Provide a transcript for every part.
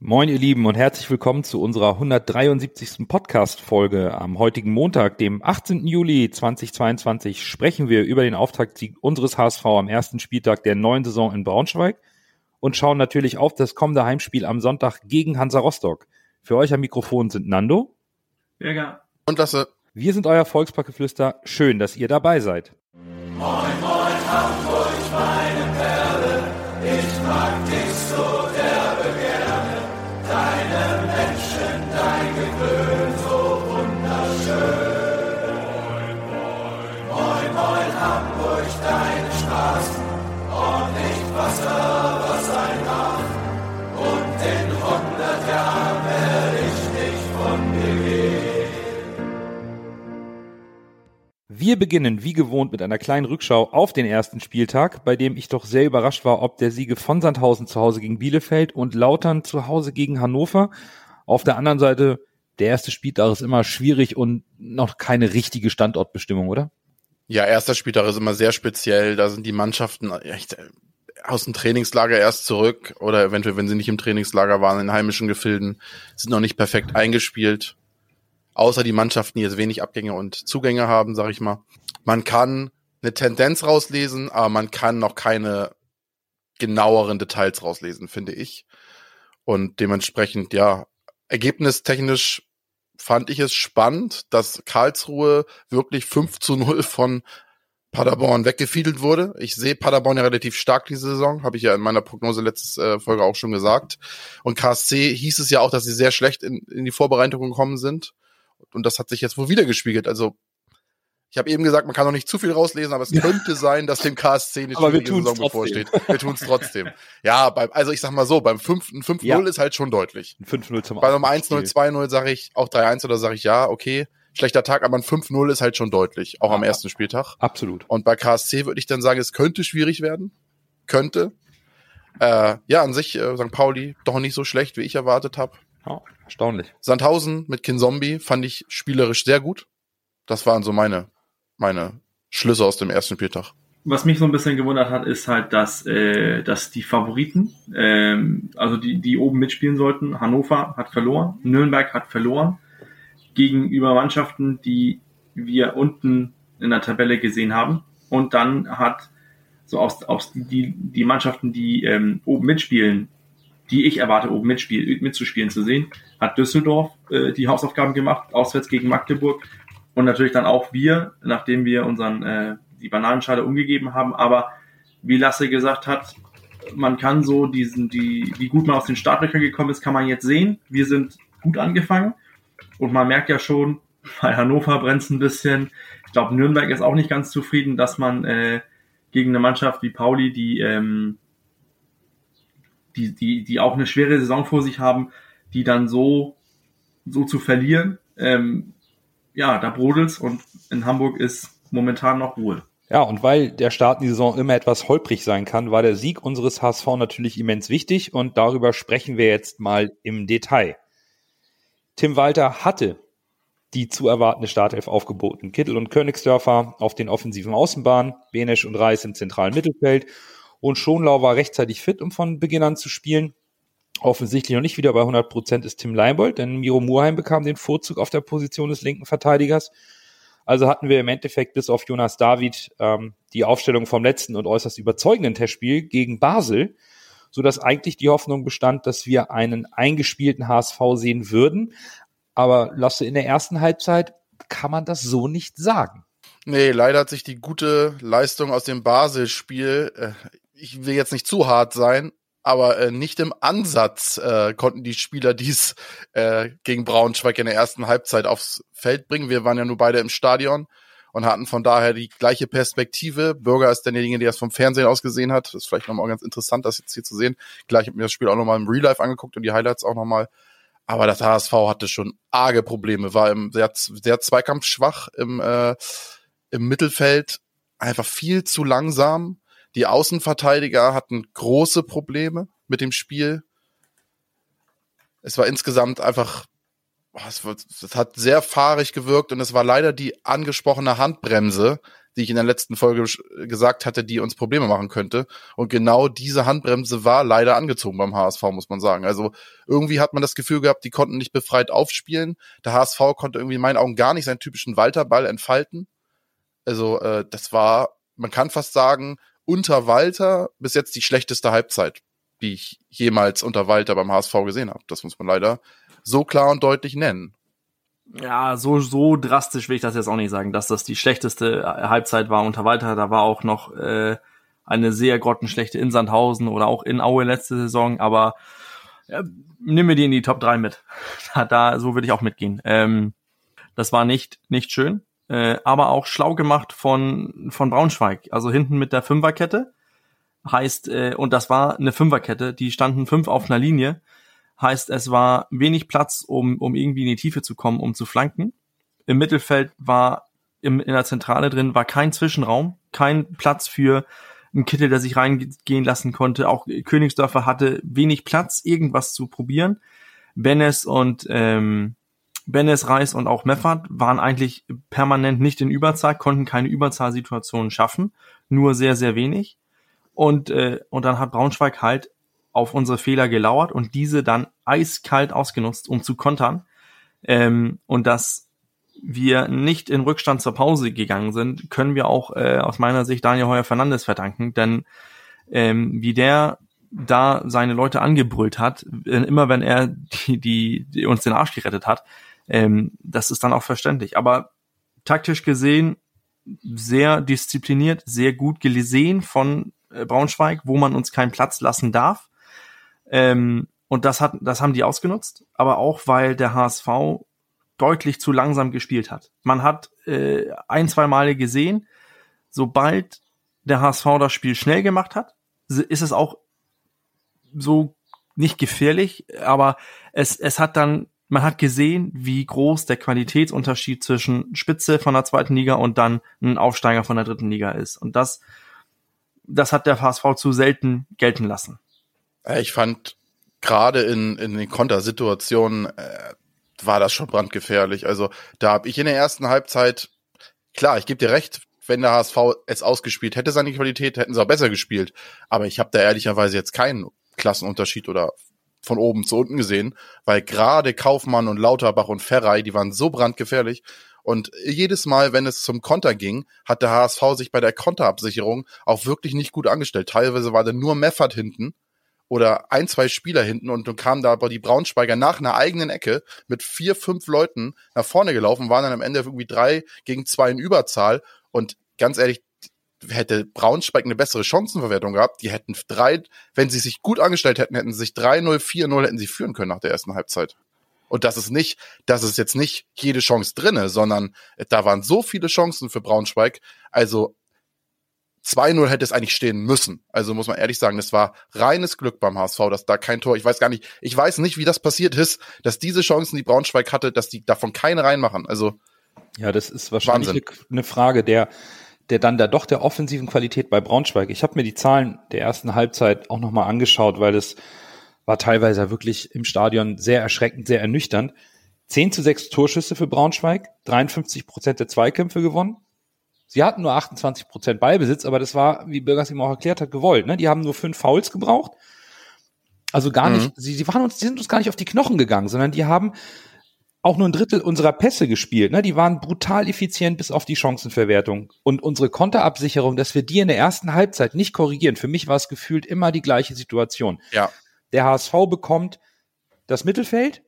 Moin ihr Lieben und herzlich willkommen zu unserer 173. Podcast-Folge. Am heutigen Montag, dem 18. Juli 2022, sprechen wir über den Auftaktsieg unseres HSV am ersten Spieltag der neuen Saison in Braunschweig und schauen natürlich auf das kommende Heimspiel am Sonntag gegen Hansa Rostock. Für euch am Mikrofon sind Nando. Berger. Und Lasse. Wir sind euer Volksparkgeflüster. Schön, dass ihr dabei seid. Moin, moin, Hamburg, meine Perle. Ich mag dich Wir beginnen wie gewohnt mit einer kleinen Rückschau auf den ersten Spieltag, bei dem ich doch sehr überrascht war, ob der Siege von Sandhausen zu Hause gegen Bielefeld und Lautern zu Hause gegen Hannover. Auf der anderen Seite, der erste Spieltag ist immer schwierig und noch keine richtige Standortbestimmung, oder? Ja, erster Spieltag ist immer sehr speziell. Da sind die Mannschaften echt aus dem Trainingslager erst zurück oder eventuell, wenn sie nicht im Trainingslager waren, in heimischen Gefilden, sind noch nicht perfekt eingespielt. Außer die Mannschaften, die jetzt wenig Abgänge und Zugänge haben, sag ich mal. Man kann eine Tendenz rauslesen, aber man kann noch keine genaueren Details rauslesen, finde ich. Und dementsprechend, ja, ergebnistechnisch fand ich es spannend, dass Karlsruhe wirklich 5 zu 0 von Paderborn weggefiedelt wurde. Ich sehe Paderborn ja relativ stark diese Saison, habe ich ja in meiner Prognose letzte äh, Folge auch schon gesagt. Und KSC hieß es ja auch, dass sie sehr schlecht in, in die Vorbereitung gekommen sind. Und das hat sich jetzt wohl wieder gespiegelt. Also ich habe eben gesagt, man kann noch nicht zu viel rauslesen, aber es könnte sein, dass dem KSC eine Aber schwierige Saison trotzdem. bevorsteht. Wir tun es trotzdem. Ja, beim, also ich sag mal so, beim 5 ein 5-0 Ja. ist halt schon deutlich. Ein 5-0 zum Bei einem Auswärtsspiel. 1-0, 2-0 sage ich auch 3-1 oder sage ich ja, okay. Schlechter Tag, aber ein 5-0 ist halt schon deutlich, auch am Ja. ersten Spieltag. Absolut. Und bei KSC würde ich dann sagen, es könnte schwierig werden. Könnte. Äh, ja, an sich, äh, St. Pauli, doch nicht so schlecht, wie ich erwartet habe. Ja, erstaunlich. Sandhausen mit Kinzombie fand ich spielerisch sehr gut. Das waren so meine, meine Schlüsse aus dem ersten Spieltag. Was mich so ein bisschen gewundert hat, ist halt, dass, äh, dass die Favoriten, ähm, also die, die oben mitspielen sollten, Hannover hat verloren, Nürnberg hat verloren, gegenüber Mannschaften, die wir unten in der Tabelle gesehen haben. Und dann hat so aus, aus die, die, Mannschaften, die ähm, oben mitspielen, die ich erwarte, oben mitspiel, mitzuspielen zu sehen, hat Düsseldorf äh, die Hausaufgaben gemacht, auswärts gegen Magdeburg. Und natürlich dann auch wir, nachdem wir unseren äh, die Bananenschale umgegeben haben. Aber wie Lasse gesagt hat, man kann so diesen, die, wie gut man aus den Startlöchern gekommen ist, kann man jetzt sehen. Wir sind gut angefangen. Und man merkt ja schon, bei Hannover brennt es ein bisschen. Ich glaube, Nürnberg ist auch nicht ganz zufrieden, dass man äh, gegen eine Mannschaft wie Pauli, die, ähm, die, die, die auch eine schwere Saison vor sich haben, die dann so, so zu verlieren. Ähm, ja, da brodelt's und in Hamburg ist momentan noch Ruhe. Ja, und weil der Start in die Saison immer etwas holprig sein kann, war der Sieg unseres HSV natürlich immens wichtig und darüber sprechen wir jetzt mal im Detail. Tim Walter hatte die zu erwartende Startelf aufgeboten. Kittel und Königsdörfer auf den offensiven Außenbahnen, Benesch und Reis im zentralen Mittelfeld und Schonlau war rechtzeitig fit, um von Beginn an zu spielen. Offensichtlich noch nicht wieder bei 100 Prozent ist Tim Leibold, denn Miro Murheim bekam den Vorzug auf der Position des linken Verteidigers. Also hatten wir im Endeffekt bis auf Jonas David ähm, die Aufstellung vom letzten und äußerst überzeugenden Testspiel gegen Basel, so dass eigentlich die Hoffnung bestand, dass wir einen eingespielten HSV sehen würden. Aber Lasse, in der ersten Halbzeit kann man das so nicht sagen. Nee, leider hat sich die gute Leistung aus dem Basel-Spiel, äh, ich will jetzt nicht zu hart sein, aber äh, nicht im Ansatz äh, konnten die Spieler dies äh, gegen Braunschweig in der ersten Halbzeit aufs Feld bringen. Wir waren ja nur beide im Stadion und hatten von daher die gleiche Perspektive. Bürger ist derjenige, der es vom Fernsehen aus gesehen hat. Das ist vielleicht nochmal ganz interessant, das jetzt hier zu sehen. Gleich habe mir das Spiel auch nochmal im Real Life angeguckt und die Highlights auch nochmal. Aber das HSV hatte schon arge Probleme, war im sehr, sehr zweikampfschwach im, äh, im Mittelfeld, einfach viel zu langsam. Die Außenverteidiger hatten große Probleme mit dem Spiel. Es war insgesamt einfach, war, es hat sehr fahrig gewirkt und es war leider die angesprochene Handbremse, die ich in der letzten Folge gesagt hatte, die uns Probleme machen könnte. Und genau diese Handbremse war leider angezogen beim HSV, muss man sagen. Also irgendwie hat man das Gefühl gehabt, die konnten nicht befreit aufspielen. Der HSV konnte irgendwie in meinen Augen gar nicht seinen typischen Walterball entfalten. Also äh, das war, man kann fast sagen, unter Walter bis jetzt die schlechteste Halbzeit, die ich jemals unter Walter beim HSV gesehen habe. Das muss man leider so klar und deutlich nennen. Ja, so, so drastisch will ich das jetzt auch nicht sagen, dass das die schlechteste Halbzeit war unter Walter. Da war auch noch äh, eine sehr grottenschlechte in Sandhausen oder auch in Aue letzte Saison, aber ja, nimm mir die in die Top 3 mit. Da, da so würde ich auch mitgehen. Ähm, das war nicht, nicht schön, äh, aber auch schlau gemacht von, von Braunschweig. Also hinten mit der Fünferkette heißt, äh, und das war eine Fünferkette, die standen fünf auf einer Linie Heißt, es war wenig Platz, um, um irgendwie in die Tiefe zu kommen, um zu flanken. Im Mittelfeld war im, in der Zentrale drin, war kein Zwischenraum, kein Platz für einen Kittel, der sich reingehen lassen konnte. Auch Königsdörfer hatte wenig Platz, irgendwas zu probieren. Bennes und ähm, Bennes, Reis und auch Meffert waren eigentlich permanent nicht in Überzahl, konnten keine Überzahlsituationen schaffen, nur sehr, sehr wenig. Und, äh, und dann hat Braunschweig halt auf unsere Fehler gelauert und diese dann eiskalt ausgenutzt, um zu kontern. Ähm, und dass wir nicht in Rückstand zur Pause gegangen sind, können wir auch äh, aus meiner Sicht Daniel Heuer Fernandes verdanken, denn ähm, wie der da seine Leute angebrüllt hat, immer wenn er die, die, die uns den Arsch gerettet hat, ähm, das ist dann auch verständlich. Aber taktisch gesehen sehr diszipliniert, sehr gut gesehen von äh, Braunschweig, wo man uns keinen Platz lassen darf. Ähm, und das hat, das haben die ausgenutzt, aber auch weil der HSV deutlich zu langsam gespielt hat. Man hat äh, ein, zwei Male gesehen, sobald der HSV das Spiel schnell gemacht hat, ist es auch so nicht gefährlich, aber es, es hat dann, man hat gesehen, wie groß der Qualitätsunterschied zwischen Spitze von der zweiten Liga und dann ein Aufsteiger von der dritten Liga ist. Und das, das hat der HSV zu selten gelten lassen. Ich fand gerade in, in den Kontersituationen äh, war das schon brandgefährlich. Also da habe ich in der ersten Halbzeit, klar, ich gebe dir recht, wenn der HSV es ausgespielt hätte, seine Qualität, hätten sie auch besser gespielt. Aber ich habe da ehrlicherweise jetzt keinen Klassenunterschied oder von oben zu unten gesehen, weil gerade Kaufmann und Lauterbach und Ferrei, die waren so brandgefährlich. Und jedes Mal, wenn es zum Konter ging, hat der HSV sich bei der Konterabsicherung auch wirklich nicht gut angestellt. Teilweise war da nur Meffert hinten oder ein, zwei Spieler hinten und dann kamen da aber die Braunschweiger nach einer eigenen Ecke mit vier, fünf Leuten nach vorne gelaufen, waren dann am Ende irgendwie drei gegen zwei in Überzahl und ganz ehrlich, hätte Braunschweig eine bessere Chancenverwertung gehabt, die hätten drei, wenn sie sich gut angestellt hätten, hätten sie sich 3-0, 4-0 hätten sie führen können nach der ersten Halbzeit. Und das ist nicht, das ist jetzt nicht jede Chance drinne, sondern da waren so viele Chancen für Braunschweig. Also 2-0 hätte es eigentlich stehen müssen. Also muss man ehrlich sagen, das war reines Glück beim HSV, dass da kein Tor, ich weiß gar nicht, ich weiß nicht, wie das passiert ist, dass diese Chancen, die Braunschweig hatte, dass die davon keine reinmachen. Also ja, das ist wahrscheinlich eine, eine, Frage der der dann da doch der offensiven Qualität bei Braunschweig. Ich habe mir die Zahlen der ersten Halbzeit auch nochmal angeschaut, weil es war teilweise wirklich im Stadion sehr erschreckend, sehr ernüchternd. 10 zu 6 Torschüsse für Braunschweig, 53 Prozent der Zweikämpfe gewonnen, Sie hatten nur 28 Prozent Ballbesitz, aber das war, wie Bürgers ihm auch erklärt hat, gewollt. Ne? Die haben nur fünf Fouls gebraucht. Also gar mhm. nicht, sie, sie waren uns, sie sind uns gar nicht auf die Knochen gegangen, sondern die haben auch nur ein Drittel unserer Pässe gespielt. Ne? Die waren brutal effizient bis auf die Chancenverwertung. Und unsere Konterabsicherung, dass wir die in der ersten Halbzeit nicht korrigieren, für mich war es gefühlt immer die gleiche Situation. Ja. Der HSV bekommt das Mittelfeld,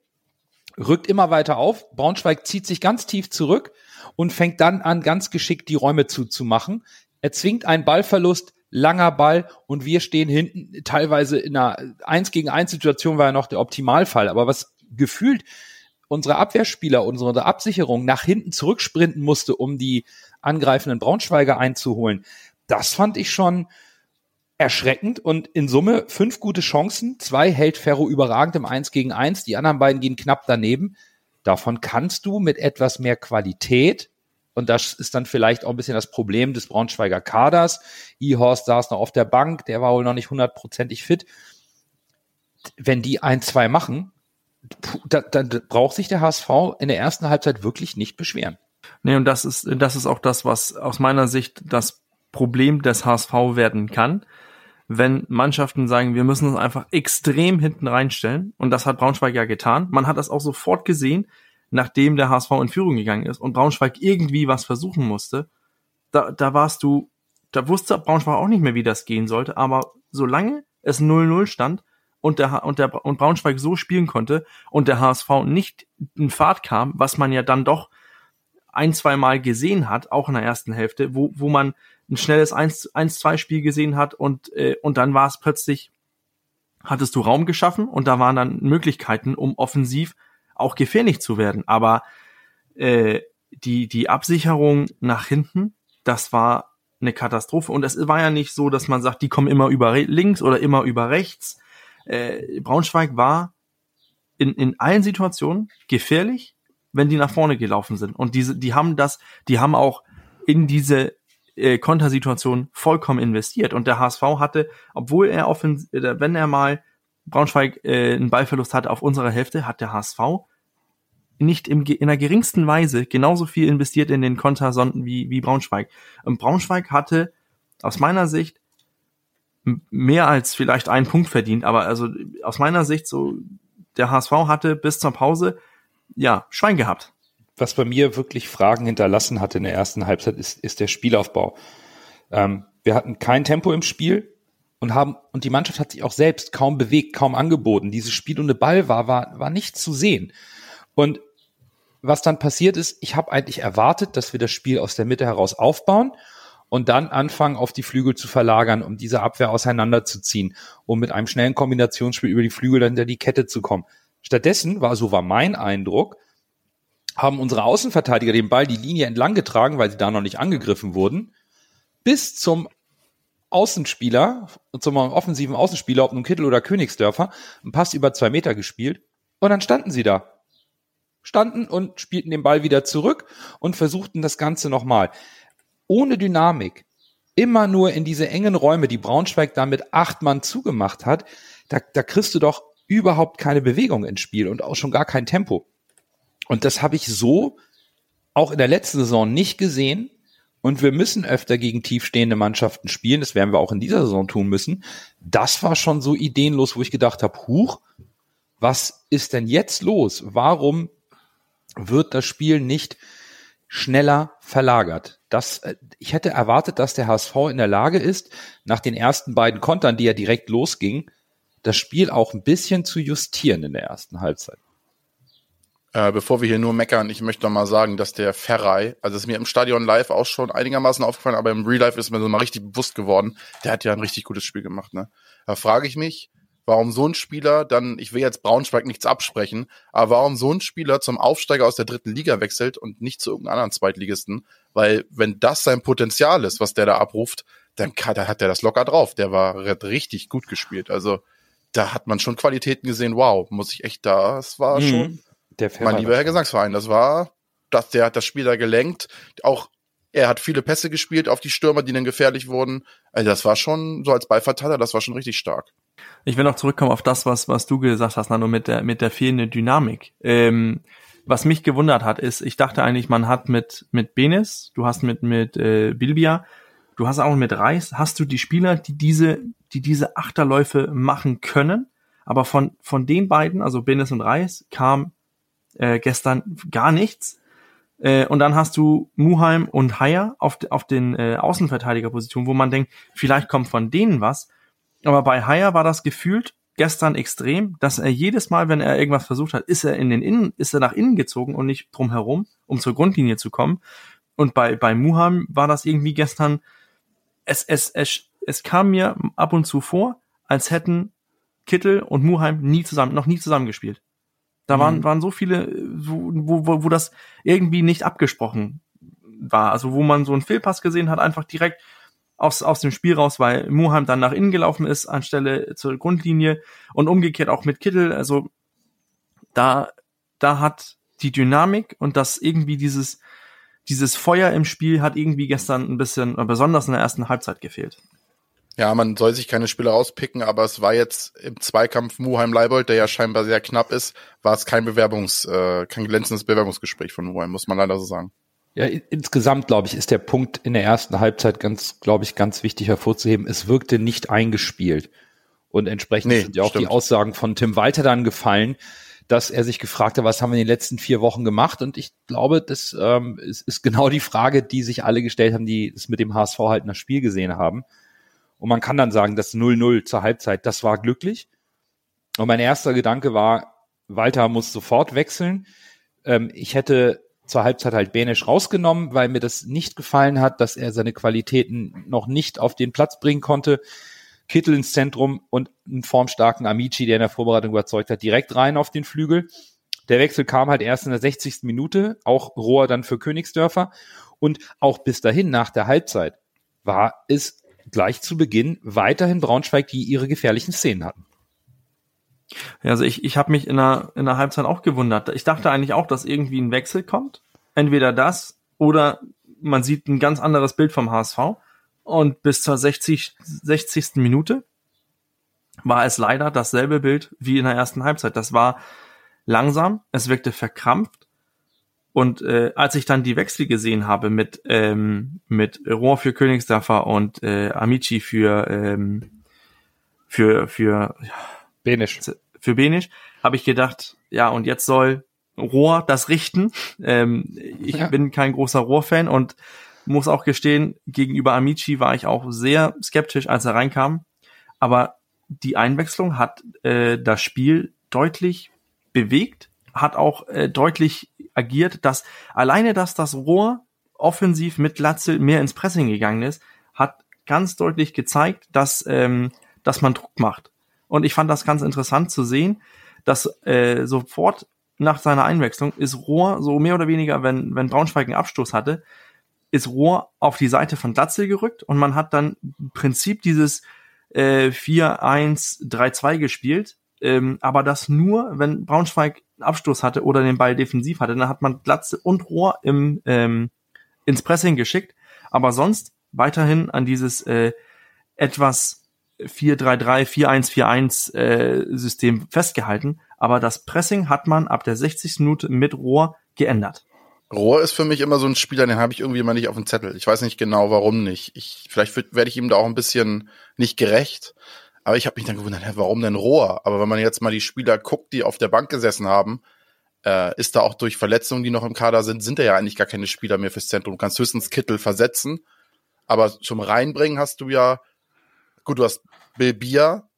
rückt immer weiter auf, Braunschweig zieht sich ganz tief zurück und fängt dann an, ganz geschickt die Räume zuzumachen. Er zwingt einen Ballverlust, langer Ball und wir stehen hinten teilweise in einer 1 gegen 1 Situation war ja noch der Optimalfall, aber was gefühlt unsere Abwehrspieler, unsere Absicherung nach hinten zurücksprinten musste, um die angreifenden Braunschweiger einzuholen, das fand ich schon erschreckend und in Summe fünf gute Chancen, zwei hält Ferro überragend im 1 gegen 1, die anderen beiden gehen knapp daneben. Davon kannst du mit etwas mehr Qualität, und das ist dann vielleicht auch ein bisschen das Problem des Braunschweiger Kaders. Ihorst saß noch auf der Bank, der war wohl noch nicht hundertprozentig fit. Wenn die ein, zwei machen, dann, dann braucht sich der HSV in der ersten Halbzeit wirklich nicht beschweren. Nee, und das ist, das ist auch das, was aus meiner Sicht das Problem des HSV werden kann, wenn Mannschaften sagen, wir müssen uns einfach extrem hinten reinstellen. Und das hat Braunschweig ja getan. Man hat das auch sofort gesehen, nachdem der HSV in Führung gegangen ist und Braunschweig irgendwie was versuchen musste. Da, da warst du, da wusste Braunschweig auch nicht mehr, wie das gehen sollte. Aber solange es 0-0 stand und der, und der, und Braunschweig so spielen konnte und der HSV nicht in Fahrt kam, was man ja dann doch ein, zwei Mal gesehen hat, auch in der ersten Hälfte, wo, wo man ein schnelles 1-2-Spiel gesehen hat und, äh, und dann war es plötzlich, hattest du Raum geschaffen und da waren dann Möglichkeiten, um offensiv auch gefährlich zu werden. Aber äh, die, die Absicherung nach hinten, das war eine Katastrophe. Und es war ja nicht so, dass man sagt, die kommen immer über links oder immer über rechts. Äh, Braunschweig war in, in allen Situationen gefährlich, wenn die nach vorne gelaufen sind. Und diese, die haben das, die haben auch in diese äh, Kontersituation vollkommen investiert. Und der HSV hatte, obwohl er offen, äh, wenn er mal Braunschweig äh, einen Ballverlust hatte auf unserer Hälfte, hat der HSV nicht im, in der geringsten Weise genauso viel investiert in den Kontersonden wie, wie Braunschweig. Und Braunschweig hatte aus meiner Sicht mehr als vielleicht einen Punkt verdient, aber also aus meiner Sicht so, der HSV hatte bis zur Pause ja, Schwein gehabt. Was bei mir wirklich Fragen hinterlassen hatte in der ersten Halbzeit, ist, ist der Spielaufbau. Ähm, wir hatten kein Tempo im Spiel und haben, und die Mannschaft hat sich auch selbst kaum bewegt, kaum angeboten. Dieses Spiel ohne Ball war, war, war nicht zu sehen. Und was dann passiert ist, ich habe eigentlich erwartet, dass wir das Spiel aus der Mitte heraus aufbauen und dann anfangen, auf die Flügel zu verlagern, um diese Abwehr auseinanderzuziehen, um mit einem schnellen Kombinationsspiel über die Flügel dann hinter die Kette zu kommen. Stattdessen war, so war mein Eindruck, haben unsere Außenverteidiger den Ball die Linie entlang getragen, weil sie da noch nicht angegriffen wurden, bis zum Außenspieler, zum offensiven Außenspieler, ob nun Kittel oder Königsdörfer, einen Pass über zwei Meter gespielt und dann standen sie da. Standen und spielten den Ball wieder zurück und versuchten das Ganze nochmal. Ohne Dynamik, immer nur in diese engen Räume, die Braunschweig da mit acht Mann zugemacht hat, da, da kriegst du doch überhaupt keine Bewegung ins Spiel und auch schon gar kein Tempo. Und das habe ich so auch in der letzten Saison nicht gesehen. Und wir müssen öfter gegen tiefstehende Mannschaften spielen. Das werden wir auch in dieser Saison tun müssen. Das war schon so ideenlos, wo ich gedacht habe, huch, was ist denn jetzt los? Warum wird das Spiel nicht schneller verlagert? Das, äh, ich hätte erwartet, dass der HSV in der Lage ist, nach den ersten beiden Kontern, die ja direkt losgingen, das Spiel auch ein bisschen zu justieren in der ersten Halbzeit. Äh, bevor wir hier nur meckern, ich möchte noch mal sagen, dass der Ferrei, also ist mir im Stadion live auch schon einigermaßen aufgefallen, aber im Real Life ist mir so mal richtig bewusst geworden, der hat ja ein richtig gutes Spiel gemacht. Ne? Da frage ich mich, warum so ein Spieler dann, ich will jetzt Braunschweig nichts absprechen, aber warum so ein Spieler zum Aufsteiger aus der dritten Liga wechselt und nicht zu irgendeinem anderen Zweitligisten, weil wenn das sein Potenzial ist, was der da abruft, dann, kann, dann hat der das locker drauf. Der war richtig gut gespielt. Also da hat man schon Qualitäten gesehen, wow, muss ich echt, das war mhm. schon, der mein lieber Herr Gesangsverein, das war, das, der hat das Spiel da gelenkt, auch er hat viele Pässe gespielt auf die Stürmer, die dann gefährlich wurden. Also das war schon, so als Ballverteiler, das war schon richtig stark. Ich will noch zurückkommen auf das, was, was du gesagt hast, Nano, mit der, mit der fehlenden Dynamik. Ähm, was mich gewundert hat, ist, ich dachte eigentlich, man hat mit, mit Benes, du hast mit, mit äh, Bilbia, du hast auch mit Reis, hast du die Spieler, die diese die diese Achterläufe machen können. Aber von, von den beiden, also Benes und Reis, kam äh, gestern gar nichts. Äh, und dann hast du Muheim und Haier auf, auf den äh, Außenverteidigerpositionen, wo man denkt, vielleicht kommt von denen was. Aber bei Haier war das gefühlt gestern extrem, dass er jedes Mal, wenn er irgendwas versucht hat, ist er in den Innen, ist er nach innen gezogen und nicht drumherum, um zur Grundlinie zu kommen. Und bei, bei Muheim war das irgendwie gestern, es, es, es, es kam mir ab und zu vor, als hätten Kittel und Muheim nie zusammen, noch nie zusammengespielt. Da waren, mhm. waren so viele, wo, wo, wo das irgendwie nicht abgesprochen war. Also wo man so einen Fehlpass gesehen hat, einfach direkt aus, aus dem Spiel raus, weil Muheim dann nach innen gelaufen ist, anstelle zur Grundlinie und umgekehrt auch mit Kittel. Also da, da hat die Dynamik und das irgendwie dieses, dieses Feuer im Spiel hat irgendwie gestern ein bisschen, besonders in der ersten Halbzeit gefehlt. Ja, man soll sich keine Spieler rauspicken, aber es war jetzt im Zweikampf Muheim-Leibold, der ja scheinbar sehr knapp ist, war es kein Bewerbungs, äh, kein glänzendes Bewerbungsgespräch von Muheim, muss man leider so sagen. Ja, insgesamt, glaube ich, ist der Punkt in der ersten Halbzeit ganz, glaube ich, ganz wichtig hervorzuheben. Es wirkte nicht eingespielt. Und entsprechend Nee, sind ja auch stimmt. die Aussagen von Tim Walter dann gefallen, dass er sich gefragt hat, was haben wir in den letzten vier Wochen gemacht? Und ich glaube, das ähm, ist, ist genau die Frage, die sich alle gestellt haben, die es mit dem HSV halt in das Spiel gesehen haben. Und man kann dann sagen, das 0-0 zur Halbzeit, das war glücklich. Und mein erster Gedanke war, Walter muss sofort wechseln. Ähm, ich hätte zur Halbzeit halt Benisch rausgenommen, weil mir das nicht gefallen hat, dass er seine Qualitäten noch nicht auf den Platz bringen konnte. Kittel ins Zentrum und einen formstarken Amici, der in der Vorbereitung überzeugt hat, direkt rein auf den Flügel. Der Wechsel kam halt erst in der 60. Minute, auch Rohr dann für Königsdörfer. Und auch bis dahin, nach der Halbzeit, war es gleich zu Beginn weiterhin Braunschweig, die ihre gefährlichen Szenen hatten. Ja, also ich, ich habe mich in der, in der Halbzeit auch gewundert. Ich dachte eigentlich auch, dass irgendwie ein Wechsel kommt. Entweder das oder man sieht ein ganz anderes Bild vom HSV. Und bis zur 60, 60. Minute war es leider dasselbe Bild wie in der ersten Halbzeit. Das war langsam, es wirkte verkrampft. Und äh, als ich dann die Wechsel gesehen habe mit, ähm, mit Rohr für Königsdörfer und äh, Amici für, ähm, für, für Benisch. für Benisch, habe ich gedacht, ja, und jetzt soll Rohr das richten. Ähm, ich Ja. bin kein großer Rohr-Fan und muss auch gestehen, gegenüber Amici war ich auch sehr skeptisch, als er reinkam. Aber die Einwechslung hat äh, das Spiel deutlich bewegt, hat auch äh, deutlich agiert, dass alleine, dass das Rohr offensiv mit Glatzel mehr ins Pressing gegangen ist, hat ganz deutlich gezeigt, dass, ähm, dass man Druck macht. Und ich fand das ganz interessant zu sehen, dass äh, sofort nach seiner Einwechslung ist Rohr so mehr oder weniger, wenn, wenn Braunschweig einen Abstoß hatte, ist Rohr auf die Seite von Glatzel gerückt und man hat dann im Prinzip dieses äh, 4-1-3-2 gespielt, ähm, aber das nur, wenn Braunschweig einen Abstoß hatte oder den Ball defensiv hatte, dann hat man Glatzel und Rohr im, ähm, ins Pressing geschickt, aber sonst weiterhin an dieses äh, etwas 4-3-3, 4-1-4-1 äh, System festgehalten, aber das Pressing hat man ab der 60. Minute mit Rohr geändert. Rohr ist für mich immer so ein Spieler, den habe ich irgendwie immer nicht auf dem Zettel. Ich weiß nicht genau, warum nicht. Ich, vielleicht werde ich ihm da auch ein bisschen nicht gerecht. Aber ich habe mich dann gewundert, warum denn Rohr? Aber wenn man jetzt mal die Spieler guckt, die auf der Bank gesessen haben, äh, ist da auch durch Verletzungen, die noch im Kader sind, sind da ja eigentlich gar keine Spieler mehr fürs Zentrum. Du kannst höchstens Kittel versetzen. Aber zum Reinbringen hast du ja, gut, du hast Bill Bier,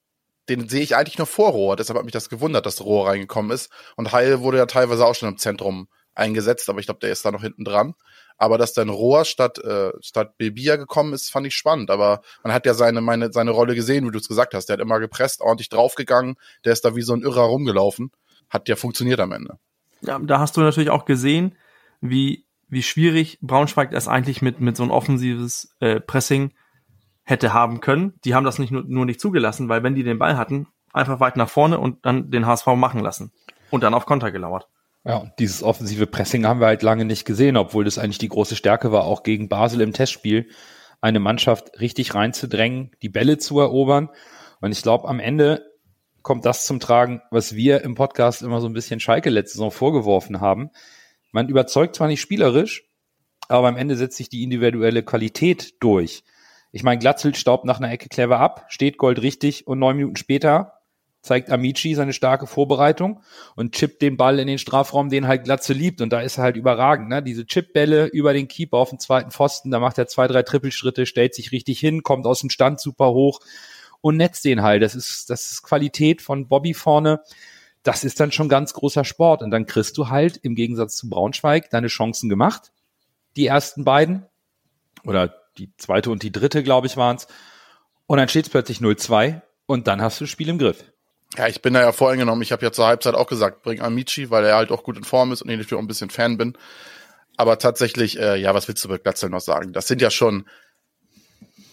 den sehe ich eigentlich noch vor Rohr. Deshalb hat mich das gewundert, dass Rohr reingekommen ist. Und Heil wurde ja teilweise auch schon im Zentrum eingesetzt, aber ich glaube, der ist da noch hinten dran. Aber dass dann Rohr statt, äh, statt Bebia gekommen ist, fand ich spannend. Aber man hat ja seine, meine, seine Rolle gesehen, wie du es gesagt hast. Der hat immer gepresst, ordentlich draufgegangen. Der ist da wie so ein Irrer rumgelaufen. Hat ja funktioniert am Ende. Ja, da hast du natürlich auch gesehen, wie, wie schwierig Braunschweig es eigentlich mit, mit so ein offensives äh, Pressing hätte haben können. Die haben das nicht nur, nur nicht zugelassen, weil wenn die den Ball hatten, einfach weit nach vorne und dann den HSV machen lassen. Und dann auf Konter gelauert. Ja, und dieses offensive Pressing haben wir halt lange nicht gesehen, obwohl das eigentlich die große Stärke war, auch gegen Basel im Testspiel, eine Mannschaft richtig reinzudrängen, die Bälle zu erobern. Und ich glaube, am Ende kommt das zum Tragen, was wir im Podcast immer so ein bisschen Schalke letzte Saison vorgeworfen haben. Man überzeugt zwar nicht spielerisch, aber am Ende setzt sich die individuelle Qualität durch. Ich meine, Glatzel staubt nach einer Ecke clever ab, steht Gold richtig und neun Minuten später zeigt Amici seine starke Vorbereitung und chippt den Ball in den Strafraum, den halt Glatze liebt. Und da ist er halt überragend. Ne? Diese Chipbälle über den Keeper auf den zweiten Pfosten, da macht er zwei, drei Trippelschritte, stellt sich richtig hin, kommt aus dem Stand super hoch und netzt den halt. Das ist, das ist Qualität von Bobby vorne. Das ist dann schon ganz großer Sport. Und dann kriegst du halt im Gegensatz zu Braunschweig deine Chancen gemacht. Die ersten beiden. Oder die zweite und die dritte, glaube ich, waren's. Und dann steht es plötzlich 0-2 und dann hast du das Spiel im Griff. Ja, ich bin da ja voreingenommen. Ich habe ja zur Halbzeit auch gesagt, bring Amici, weil er halt auch gut in Form ist und ich natürlich auch ein bisschen Fan bin. Aber tatsächlich, äh, ja, was willst du bei Glatzel noch sagen? Das sind ja schon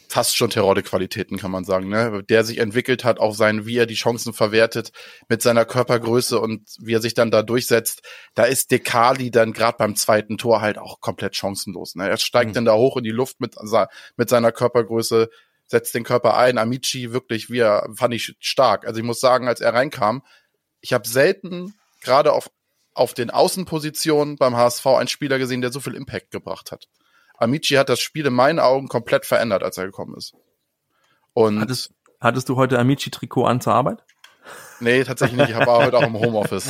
fast schon Terodde-Qualitäten, kann man sagen, ne? Der sich entwickelt hat, auch sein, wie er die Chancen verwertet, mit seiner Körpergröße und wie er sich dann da durchsetzt. Da ist Dekali dann gerade beim zweiten Tor halt auch komplett chancenlos. Ne? Er steigt Mhm. dann da hoch in die Luft mit, mit seiner Körpergröße, setzt den Körper ein. Amici wirklich, wie er, fand ich stark. Also ich muss sagen, als er reinkam, ich habe selten gerade auf auf den Außenpositionen beim HSV einen Spieler gesehen, der so viel Impact gebracht hat. Amici hat das Spiel in meinen Augen komplett verändert, als er gekommen ist. Und Hattest, hattest du heute Amici-Trikot an zur Arbeit? nee, tatsächlich nicht. Ich war heute auch im Homeoffice.